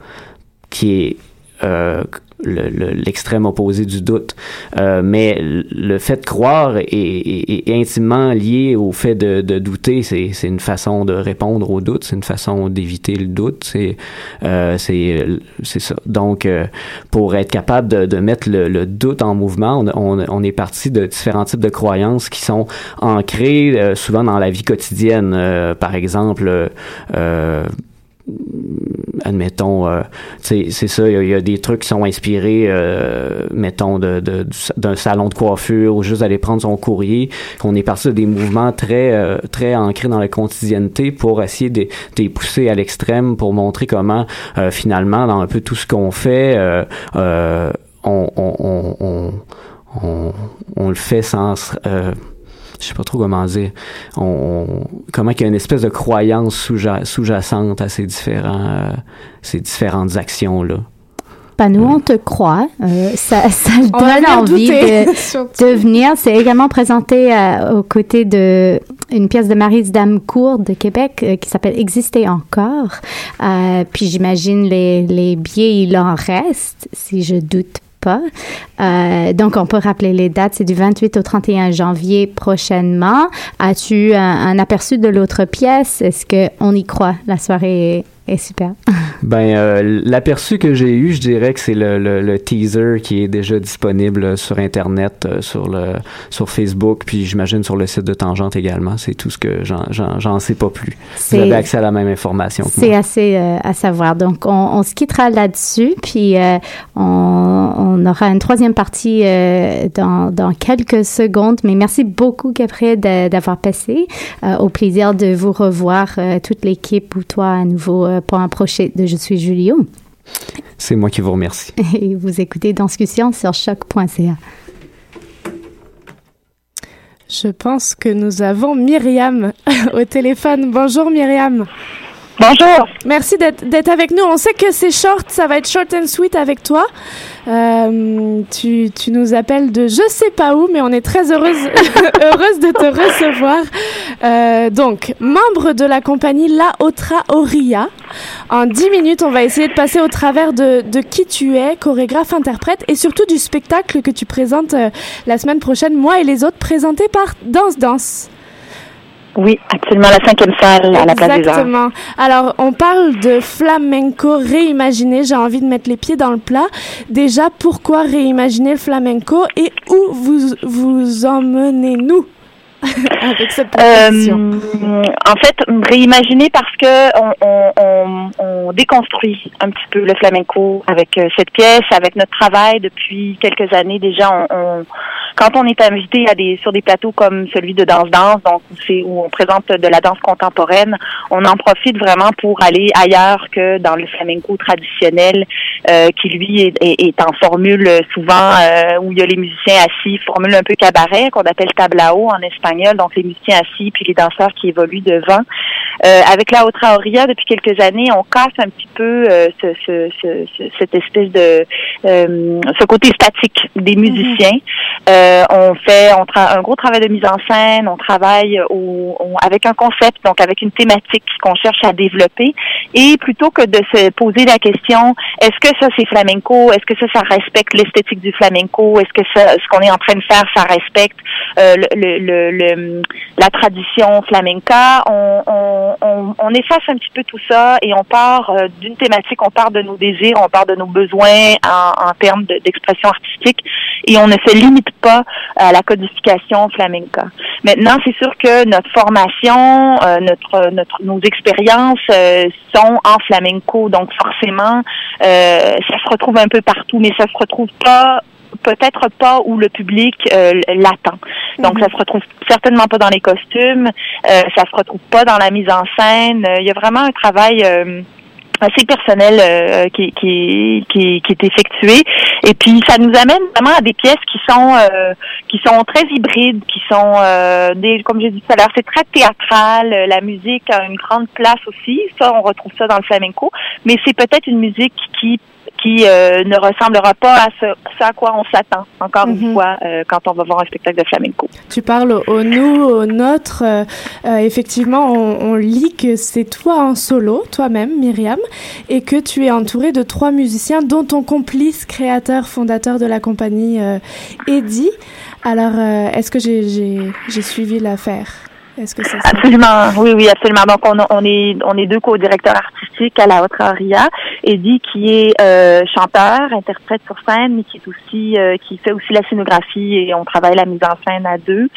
qui est euh, le- le- l'extrême opposé du doute. Euh, mais le fait de croire est, est- est intimement lié au fait de, de douter. C'est une façon de répondre au doute, c'est une façon d'éviter le doute. C'est euh, c'est ça. Donc, euh, pour être capable de, de mettre le, le doute en mouvement, on, on, on est parti de différents types de croyances qui sont ancrées euh, souvent dans la vie quotidienne. Euh, par exemple, euh, admettons, euh, c'est ça, il y y, a des trucs qui sont inspirés, euh, mettons, de, de- d'un salon de coiffure ou juste d'aller prendre son courrier, qu'on est parti de des mouvements très, euh, très ancrés dans la quotidienneté pour essayer de, de les pousser à l'extrême pour montrer comment, euh, finalement, dans un peu tout ce qu'on fait, euh, euh, on, on, on, on, on, on le fait sans... Euh, je sais pas trop comment dire, on, on- comment qu'il y a une espèce de croyance sous-ja- sous-jacente à ces différents, euh, ces différentes actions là. Ben, nous, on te croit. Euh, ça, donne envie de, venir. C'est également présenté euh, aux côtés de une pièce de Marise Damcourt de Québec euh, qui s'appelle Exister encore. Euh, puis j'imagine les, les billets, il en reste, si je doute Euh, donc, on peut rappeler les dates. C'est du 28 au 31 janvier prochainement. As-tu un, un aperçu de l'autre pièce? Est-ce qu'on y croit? La soirée est, est super. Ben, euh, l'aperçu que j'ai eu, je dirais que c'est le, le, le teaser qui est déjà disponible sur Internet, euh, sur le sur Facebook, puis j'imagine sur le site de Tangente également. C'est tout ce que j'en- sais pas plus. Vous avez accès à la même information C'est assez euh, à savoir. Donc, on, on se quittera là-dessus, puis euh, on, on aura une troisième partie euh, dans, dans quelques secondes. Mais merci beaucoup, Gabriel, d'avoir passé. Euh, au plaisir de vous revoir, euh, toute l'équipe ou toi à nouveau euh, pour un projet de Je suis Julio. C'est moi qui vous remercie. Et vous écoutez Discussion sur choc.ca. Je pense que nous avons Myriam au téléphone. Bonjour Myriam. Bonjour. Merci d'être avec nous. On sait que c'est short, ça va être short and sweet avec toi. Euh, tu, tu nous appelles de je sais pas où, mais on est très heureuse, heureuse de te recevoir. Euh, donc, membre de la compagnie La Otra Oria. En 10 minutes, on va essayer de passer au travers de, de qui tu es, chorégraphe, interprète, et surtout du spectacle que tu présentes euh, la semaine prochaine, moi et les autres, présenté par Danse Danse. Oui, absolument, la cinquième salle à la place. Exactement. Alors, on parle de flamenco réimaginé. J'ai envie de mettre les pieds dans le plat. Déjà, pourquoi réimaginer le flamenco et où vous, vous emmenez-nous? avec cette proposition? Euh, en fait, réimaginer parce que on, on, on, on déconstruit un petit peu le flamenco avec euh, cette pièce, avec notre travail depuis quelques années déjà. On, on- quand on est invité à des sur des plateaux comme celui de Danse Danse, donc où c'est où on présente de la danse contemporaine, on en profite vraiment pour aller ailleurs que dans le flamenco traditionnel, euh, qui lui est, est- est en formule souvent euh, où il y a les musiciens assis, formule un peu cabaret qu'on appelle tablao en espagnol, donc les musiciens assis puis les danseurs qui évoluent devant. Euh, avec la Otra Oria, depuis quelques années, on casse un petit peu euh, ce, ce, ce- ce- cette espèce de euh, ce côté statique des musiciens. Euh, on fait on un gros travail de mise en scène, on travaille au, avec un concept, donc avec une thématique qu'on cherche à développer. Et plutôt que de se poser la question, est-ce que ça c'est flamenco, est-ce que ça ça respecte l'esthétique du flamenco, est-ce que ça, ce qu'on est en train de faire, ça respecte euh, le, le, le- le- la tradition flamenca, on, on, on, on efface un petit peu tout ça et on part euh, d'une thématique, on part de nos désirs, on part de nos besoins en, termes de- d'expression artistique et on ne se limite pas à la codification flamenca. Maintenant, c'est sûr que notre formation, euh, notre, notre, nos expériences euh, sont en flamenco, donc forcément, ça se retrouve un peu partout, mais ça se retrouve pas peut-être pas où le public euh, l'attend. Donc, ça se retrouve certainement pas dans les costumes, euh, ça se retrouve pas dans la mise en scène. Euh, Il y a vraiment un travail assez personnel euh, qui, qui, qui, qui est effectué. Et puis, ça nous amène vraiment à des pièces qui sont euh, qui sont très hybrides, qui sont euh, des, comme j'ai dit tout à l'heure, c'est très théâtral. La musique a une grande place aussi. Ça, on retrouve ça dans le flamenco. Mais c'est peut-être une musique qui qui euh, ne ressemblera pas à ce, ce à quoi on s'attend, encore une fois, euh, quand on va voir un spectacle de flamenco. Tu parles au, nous, au notre. euh, euh, effectivement, on, on lit que c'est toi en solo, toi-même, Myriam, et que tu es entouré de trois musiciens, dont ton complice, créateur, fondateur de la compagnie, euh, Eddie. Alors, euh, est-ce que j'ai suivi l'affaire? Absolument, oui, oui, absolument. Donc on, est on est deux co-directeurs artistiques à la Haute Aria. Eddie qui est euh, chanteur, interprète sur scène, mais qui est aussi euh, qui fait aussi la scénographie et on travaille la mise en scène à deux.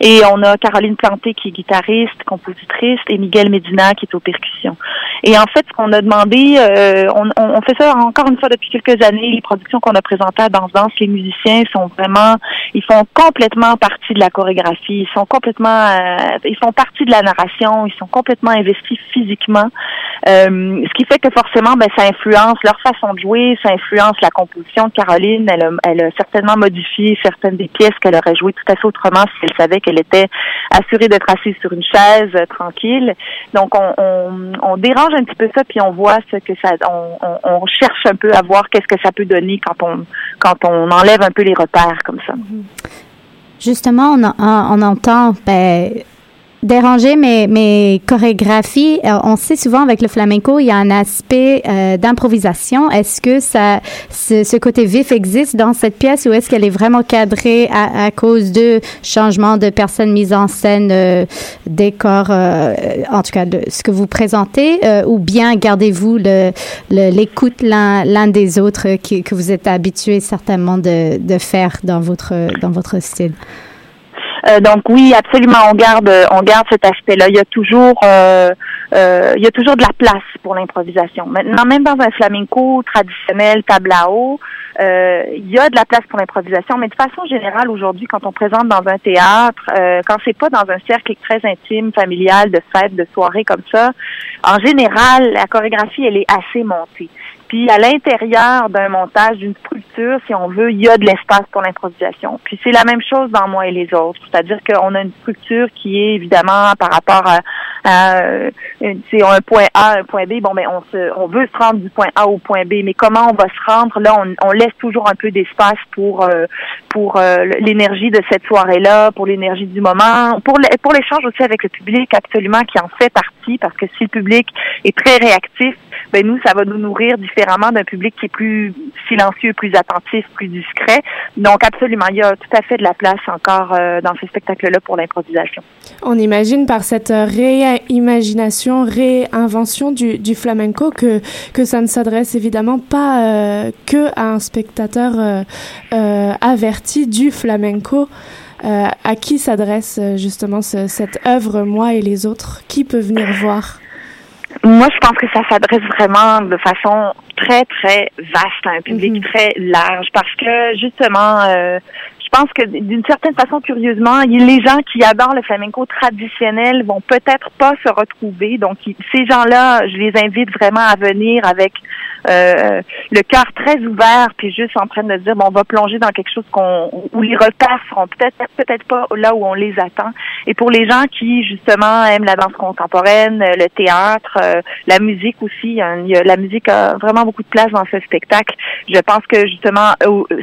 Et on a Caroline Planté qui est guitariste, compositrice, et Miguel Medina qui est aux percussions. Et en fait, ce qu'on a demandé, euh, on, on, fait ça encore une fois depuis quelques années. Les productions qu'on a présentées à Danse Danse, les musiciens sont vraiment, ils font complètement partie de la chorégraphie. Ils sont complètement, euh, ils font partie de la narration. Ils sont complètement investis physiquement. Euh, ce qui fait que forcément, ben, ça influence leur façon de jouer, ça influence la composition de Caroline. Elle a, elle a certainement modifié certaines des pièces qu'elle aurait jouées tout à fait autrement si elle savait qu'elle était assurée d'être assise sur une chaise euh, tranquille. Donc, on, dérange un petit peu ça, puis on voit ce que ça, on, cherche un peu à voir qu'est-ce que ça peut donner quand on, quand on enlève un peu les repères comme ça. Justement, on, en- on entend ben, déranger mes, mes chorégraphies. Euh, on sait souvent avec le flamenco, il y a un aspect euh, d'improvisation. Est-ce que ça, ce, ce côté vif existe dans cette pièce ou est-ce qu'elle est vraiment cadrée à, à cause de changements de personnes mises en scène, euh, décors, euh, en tout cas de ce que vous présentez, euh, ou bien gardez-vous le- le- l'écoute l'un des autres qui, que vous êtes habitués certainement de, de faire dans votre, dans votre style? Euh, donc oui, absolument, on garde, on garde cet aspect-là. Il y a toujours, euh, euh, il y a toujours de la place pour l'improvisation. Maintenant, même dans un flamenco traditionnel, tablao, euh, il y a de la place pour l'improvisation, mais de façon générale, aujourd'hui, quand on présente dans un théâtre, euh, quand c'est pas dans un cercle très intime, familial, de fête, de soirée comme ça, en général, la chorégraphie, elle est assez montée. Puis à l'intérieur d'un montage, d'une structure, si on veut, il y a de l'espace pour l'improvisation. Puis c'est la même chose dans moi et les autres. C'est-à-dire qu'on a une structure qui est évidemment par rapport à, euh, c'est un point A, un point B. Bon, mais on se, on veut se rendre du point A au point B, mais comment on va se rendre? Là, on, on laisse toujours un peu d'espace pour euh, pour euh, l'énergie de cette soirée-là, pour l'énergie du moment, pour pour l'échange aussi avec le public, absolument qui en fait partie, parce que si le public est très réactif, ben nous, ça va nous nourrir différemment d'un public qui est plus silencieux, plus attentif, plus discret. Donc, absolument, il y a tout à fait de la place encore euh, dans ce spectacle-là pour l'improvisation. On imagine par cette réimagination, réinvention du, du flamenco que, que ça ne s'adresse évidemment pas euh, que à un spectateur euh, euh, averti du flamenco. Euh, à qui s'adresse euh, justement ce- cette œuvre, moi et les autres? Qui peut venir voir? Moi, je pense que ça s'adresse vraiment de façon très, très vaste à un public très large parce que, justement, euh, je pense que d'une certaine façon, curieusement, les gens qui adorent le flamenco traditionnel vont peut-être pas se retrouver. Donc, ces gens-là, je les invite vraiment à venir avec euh, le cœur très ouvert, puis juste en train de dire, bon, on va plonger dans quelque chose qu'on où les repères seront peut-être peut-être pas là où on les attend. Et pour les gens qui justement aiment la danse contemporaine, euh, le théâtre, euh, la musique aussi, hein, la musique a vraiment beaucoup de place dans ce spectacle. Je pense que justement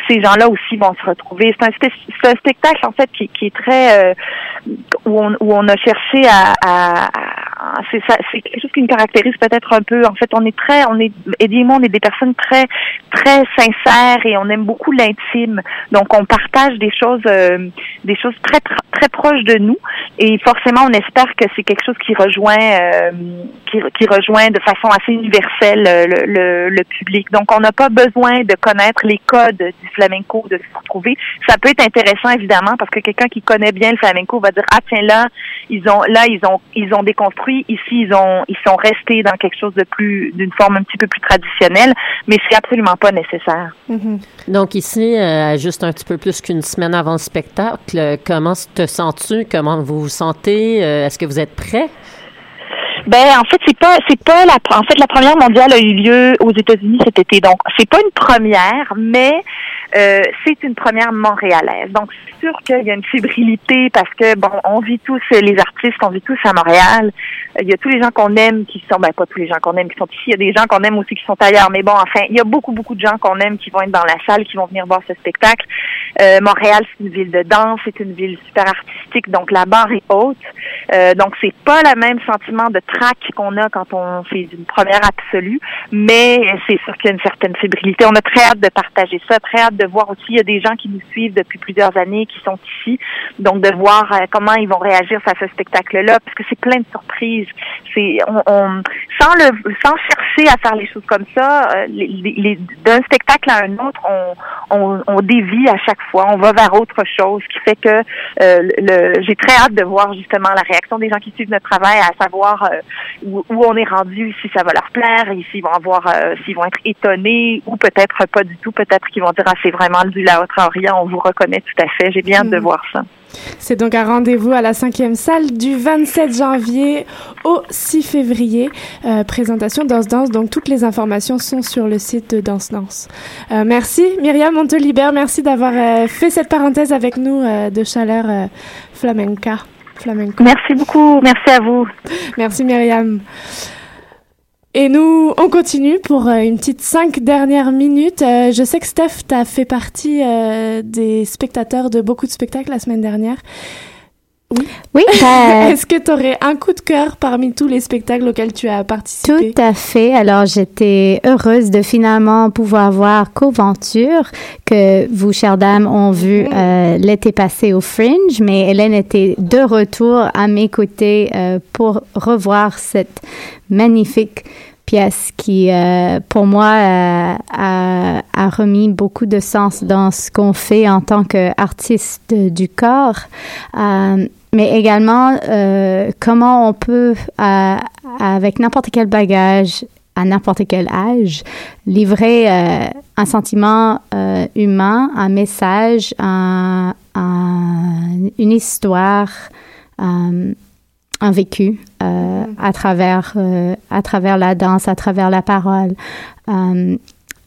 ces gens-là aussi vont se retrouver. C'est un, un spectacle en fait qui, est très où, on, où on a cherché à, c'est ça, c'est quelque chose qui nous caractérise peut-être un peu. En fait, on est très, on est Eddie on est des personnes très très sincères et on aime beaucoup l'intime. Donc on partage des choses euh, des choses très très proches de nous et forcément on espère que c'est quelque chose qui rejoint euh, qui, rejoint de façon assez universelle euh, le, le, le public. Donc on n'a pas besoin de connaître les codes du flamenco de se retrouver. Ça peut être intéressant évidemment parce que quelqu'un qui connaît bien le flamenco va dire ah tiens là ils ont là ils ont ils ont déconstruit ici ils ont ils sont restés dans quelque chose de plus d'une forme un petit peu plus traditionnelle mais c'est absolument pas nécessaire. Donc ici, euh, juste un petit peu plus qu'une semaine avant le spectacle, comment te sens-tu? Comment vous vous sentez? Euh, Est-ce que vous êtes prêt? Ben en fait c'est pas c'est pas la en fait la première mondiale a eu lieu aux États-Unis cet été donc c'est pas une première mais euh, c'est une première montréalaise donc c'est sûr qu'il y a une fébrilité parce que bon on vit tous les artistes on vit tous à Montréal il y a tous les gens qu'on aime qui sont ben pas tous les gens qu'on aime qui sont ici. Il y a des gens qu'on aime aussi qui sont ailleurs. Mais bon enfin il y a beaucoup beaucoup de gens qu'on aime qui vont être dans la salle qui vont venir voir ce spectacle. Euh, Montréal c'est une ville de danse c'est une ville super artistique. Donc la barre est haute. Euh, donc c'est pas le même sentiment de trac qu'on a quand on fait une première absolue, mais c'est sûr qu'il y a une certaine fébrilité. On a très hâte de partager ça, très hâte de voir aussi. Il y a des gens qui nous suivent depuis plusieurs années, qui sont ici, donc de voir euh, comment ils vont réagir à ce spectacle-là, parce que c'est plein de surprises. C'est on, on- sans le sans chercher à faire les choses comme ça, euh, les, les- les- d'un spectacle à un autre, on, on, on dévie à chaque fois, on va vers autre chose, qui fait que euh, le, j'ai très hâte de voir justement la réaction des gens qui suivent notre travail, à savoir euh, où, où on est rendu, si ça va leur plaire, et s'ils vont avoir, euh, s'ils vont être étonnés ou peut-être pas du tout, peut-être qu'ils vont dire ah c'est vraiment du La Haute-Orient, on vous reconnaît tout à fait. J'ai bien hâte de Mhm. voir ça. C'est donc un rendez-vous à la cinquième salle du 27 janvier au 6 février. Euh, présentation Danse Danse. Donc toutes les informations sont sur le site de Danse Danse. Euh, merci Myriam, on te libère. Merci d'avoir euh, fait cette parenthèse avec nous de chaleur flamenca. Flamenco. Merci beaucoup, merci à vous. Merci Myriam. Et nous, on continue pour euh, une petite cinq dernières minutes. Euh, je sais que Steph, t'as fait partie euh, des spectateurs de beaucoup de spectacles la semaine dernière. Oui. Oui, ben, Est-ce que tu aurais un coup de cœur parmi tous les spectacles auxquels tu as participé? Tout à fait. Alors, j'étais heureuse de finalement pouvoir voir Coventure, que vous, chères dames, ont vu euh, l'été passé au Fringe, mais Hélène était de retour à mes côtés euh, pour revoir cette magnifique pièce qui, euh, pour moi, euh, a, a remis beaucoup de sens dans ce qu'on fait en tant qu'artiste du corps. Euh, mais également euh, comment on peut, euh, avec n'importe quel bagage, à n'importe quel âge, livrer euh, un sentiment euh, humain, un message, un- un- une histoire, euh, un vécu euh, à travers euh, à travers la danse, à travers la parole.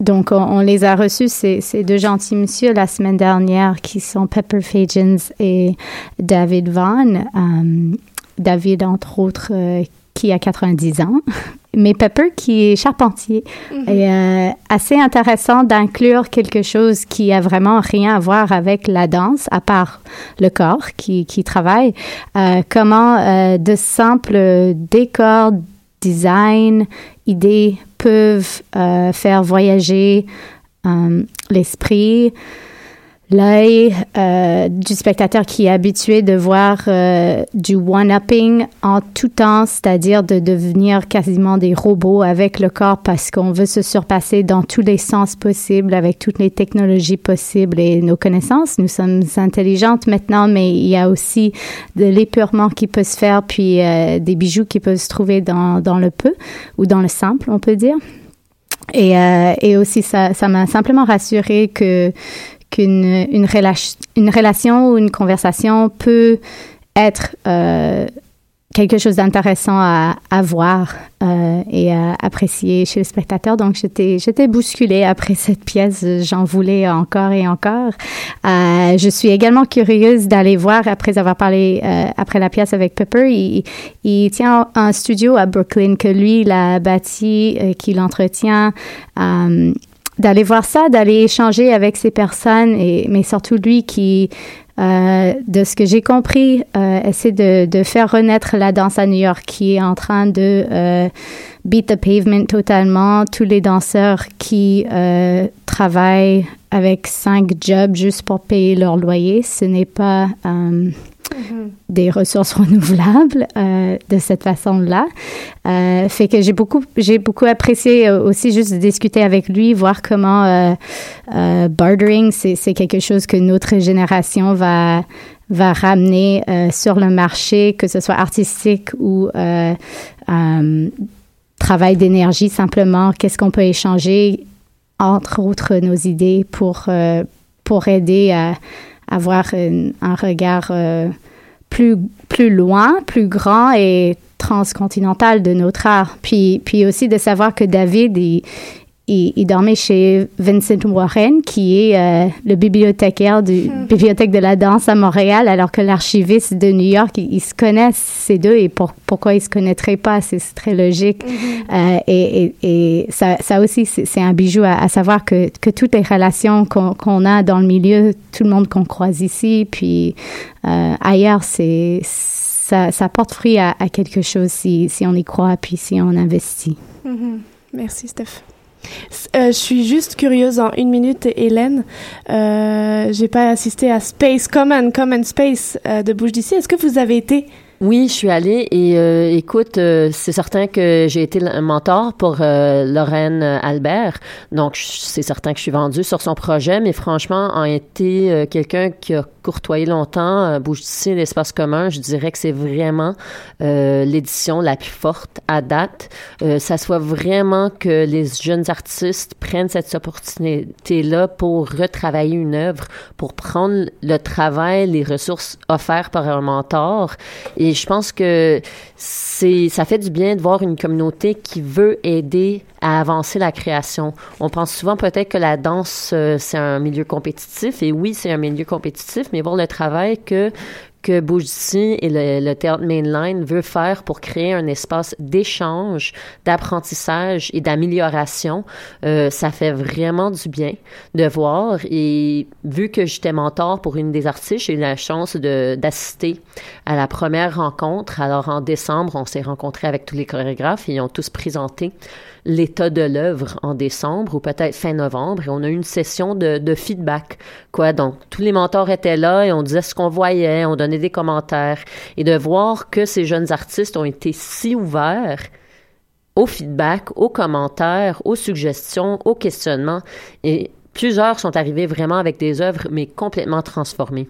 Donc, on, on les a reçus, ces, ces deux gentils messieurs, la semaine dernière, qui sont Pepper Fagens et David Vaughn. Euh, David, entre autres, euh, qui a 90 ans, mais Pepper qui est charpentier. Et euh, assez intéressant d'inclure quelque chose qui a vraiment rien à voir avec la danse, à part le corps qui, qui travaille. Euh, comment de simples décors, design, idées peuvent euh, faire voyager euh, l'esprit, l'œil euh, du spectateur qui est habitué de voir euh, du one-upping en tout temps, c'est-à-dire de devenir quasiment des robots avec le corps parce qu'on veut se surpasser dans tous les sens possibles avec toutes les technologies possibles et nos connaissances. Nous sommes intelligentes maintenant, mais il y a aussi de l'épurement qui peut se faire, puis euh, des bijoux qui peuvent se trouver dans, dans le peu ou dans le simple, on peut dire. Et, et aussi, ça m'a simplement rassuré que qu'une une, rela- une relation ou une conversation peut être euh, quelque chose d'intéressant à, à voir euh, et à apprécier chez le spectateur. Donc, j'étais, bousculée après cette pièce. J'en voulais encore et encore. Euh, je suis également curieuse d'aller voir, après avoir parlé après la pièce avec Pepper, il, il tient un studio à Brooklyn que lui, il a bâti, qu'il entretient. D'aller voir ça, d'aller échanger avec ces personnes, et, mais surtout lui qui, euh, de ce que j'ai compris, euh, essaie de, faire renaître la danse à New York, qui est en train de euh, beat the pavement totalement. Tous les danseurs qui travaillent avec cinq jobs juste pour payer leur loyer, ce n'est pas euh, des ressources renouvelables euh, de cette façon-là. Euh, fait que j'ai beaucoup, j'ai beaucoup apprécié euh, aussi juste de discuter avec lui, voir comment bartering, c'est, quelque chose que notre génération va va ramener sur le marché, que ce soit artistique ou travail d'énergie simplement. Qu'est-ce qu'on peut échanger entre autres nos idées pour pour aider à avoir un regard plus, plus loin, plus grand et transcontinental de notre art. Puis, puis aussi de savoir que David, il, il, il dormait chez Vincent Warren, qui est euh, le bibliothécaire du Bibliothèque de la danse à Montréal, alors que l'archiviste de New York, ils, se connaissent, ces deux, et pour, pourquoi ils se connaîtraient pas, c'est très logique. Euh, et et, et ça, ça aussi, c'est un bijou à, à savoir que, que toutes les relations qu'on a dans le milieu, tout le monde qu'on croise ici, puis euh, ailleurs, c'est ça, ça porte fruit à, à quelque chose si, si on y croit, puis si on investit. Mhm. Merci, Steph. Euh, je suis juste curieuse en une minute, Hélène. Euh, J'ai pas assisté à Space Common, Common Space euh, de Bouche d'ici. Est-ce que vous avez été? Oui, je suis allée et euh, écoute, c'est certain que j'ai été un mentor pour euh, Lorraine Albert. Donc, c'est certain que je suis vendue sur son projet, mais franchement, en été quelqu'un qui a courtoyé longtemps, euh, Bouge d'ici, l'espace commun, je dirais que c'est vraiment euh, l'édition la plus forte à date. Euh, ça soit vraiment que les jeunes artistes prennent cette opportunité-là pour retravailler une œuvre, pour prendre le travail, les ressources offertes par un mentor. Et je pense que c'est, ça fait du bien de voir une communauté qui veut aider à avancer la création. On pense souvent peut-être que la danse, euh, c'est un milieu compétitif. Et oui, c'est un milieu compétitif, mais voir le travail que que Bouge d'ici et le, théâtre Mainline veut faire pour créer un espace d'échange, d'apprentissage et d'amélioration. Euh, ça fait vraiment du bien de voir. Et vu que j'étais mentor pour une des artistes, j'ai eu la chance d'assister à la première rencontre. Alors en décembre, on s'est rencontrés avec tous les chorégraphes et ils ont tous présenté l'état de l'œuvre en décembre ou peut-être fin novembre et on a eu une session de, feedback quoi? Donc tous les mentors étaient là et on disait ce qu'on voyait on donnait des commentaires et de voir que ces jeunes artistes ont été si ouverts au feedback, aux commentaires, aux suggestions, aux questionnements. Et plusieurs sont arrivés vraiment avec des œuvres, mais complètement transformées.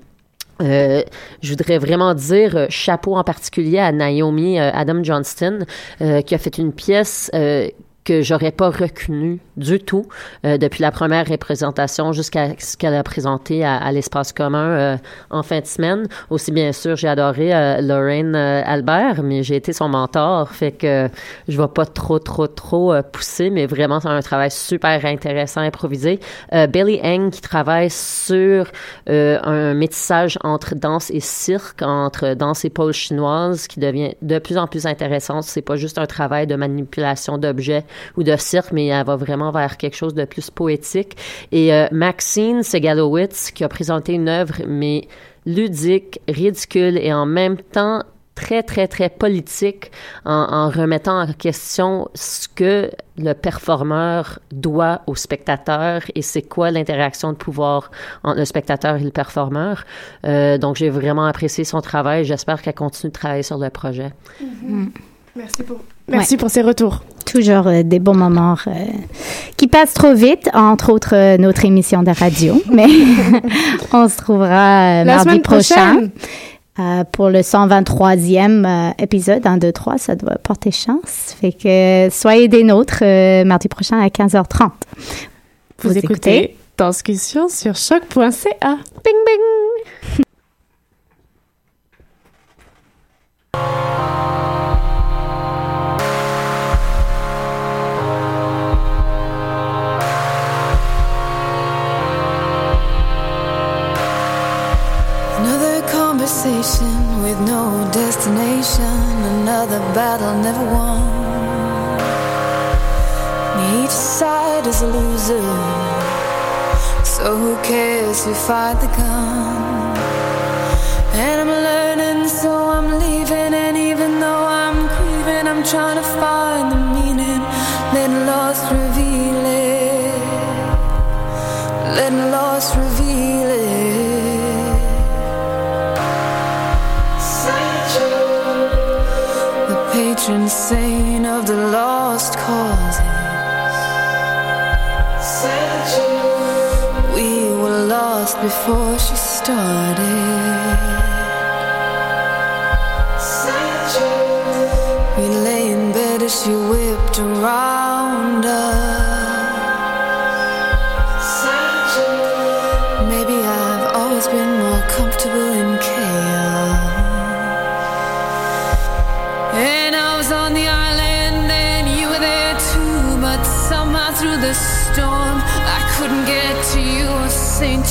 Euh, je voudrais vraiment dire euh, chapeau en particulier à Naomi euh, Adam Johnston, qui a fait une pièce que j'aurais pas reconnu du tout euh, depuis la première représentation jusqu'à ce qu'elle a présenté à, à l'espace commun euh, en fin de semaine. Aussi bien sûr, j'ai adoré euh, Lorraine euh, Albert, mais j'ai été son mentor, fait que je vais pas trop trop trop euh, pousser, mais vraiment c'est un travail super intéressant, improvisé. Euh, Billy Eng qui travaille sur un métissage entre danse et cirque, entre danse et pôle chinoise, qui devient de plus en plus intéressant. C'est pas juste un travail de manipulation d'objets ou de cirque, mais elle va vraiment vers quelque chose de plus poétique. Et euh, Maxine Segalowitz, qui a présenté une œuvre, mais ludique, ridicule et en même temps très, très, très politique en, en, remettant en question ce que le performeur doit au spectateur et c'est quoi l'interaction de pouvoir entre le spectateur et le performeur. Euh, donc, j'ai vraiment apprécié son travail. J'espère qu'elle continue de travailler sur le projet. Mm -hmm. Merci pour, merci ouais. pour ces retours. Toujours euh, des bons moments euh, qui passent trop vite, entre autres euh, notre émission de radio. Mais on se trouvera mardi prochain. pour le 123e épisode, 1, 2, 3, ça doit porter chance. Fait que soyez des nôtres mardi prochain à 15h30. Vous, Vous écoutez, Danscussion sur choc.ca. Bing bing! with no destination, another battle never won. Each side is a loser, so who cares who fight the gun? And I'm learning, so I'm leaving, and even though I'm grieving, I'm trying to find the meaning. Let lost reveal it. Let lost reveal saint of the lost causes. We were lost before she started. We lay in bed as she whipped around us.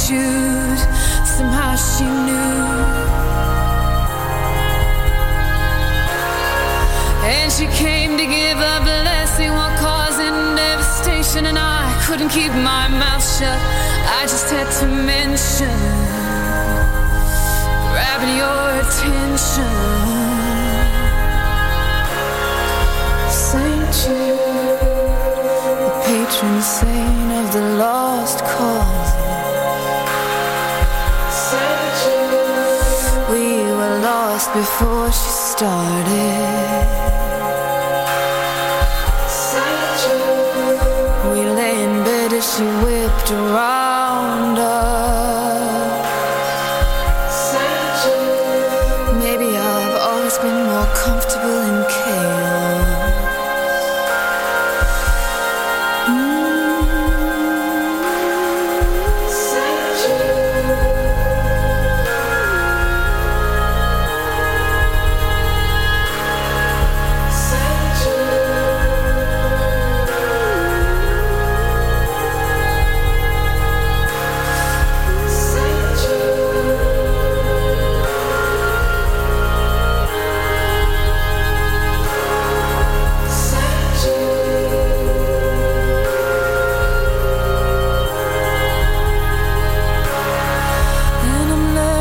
Jude Somehow she knew. And she came to give a blessing while causing devastation. And I couldn't keep my mouth shut. I just had to mention Grabbing your attention. Saint Jude, the patron saint of the lost before she started. We lay in bed as she whipped us.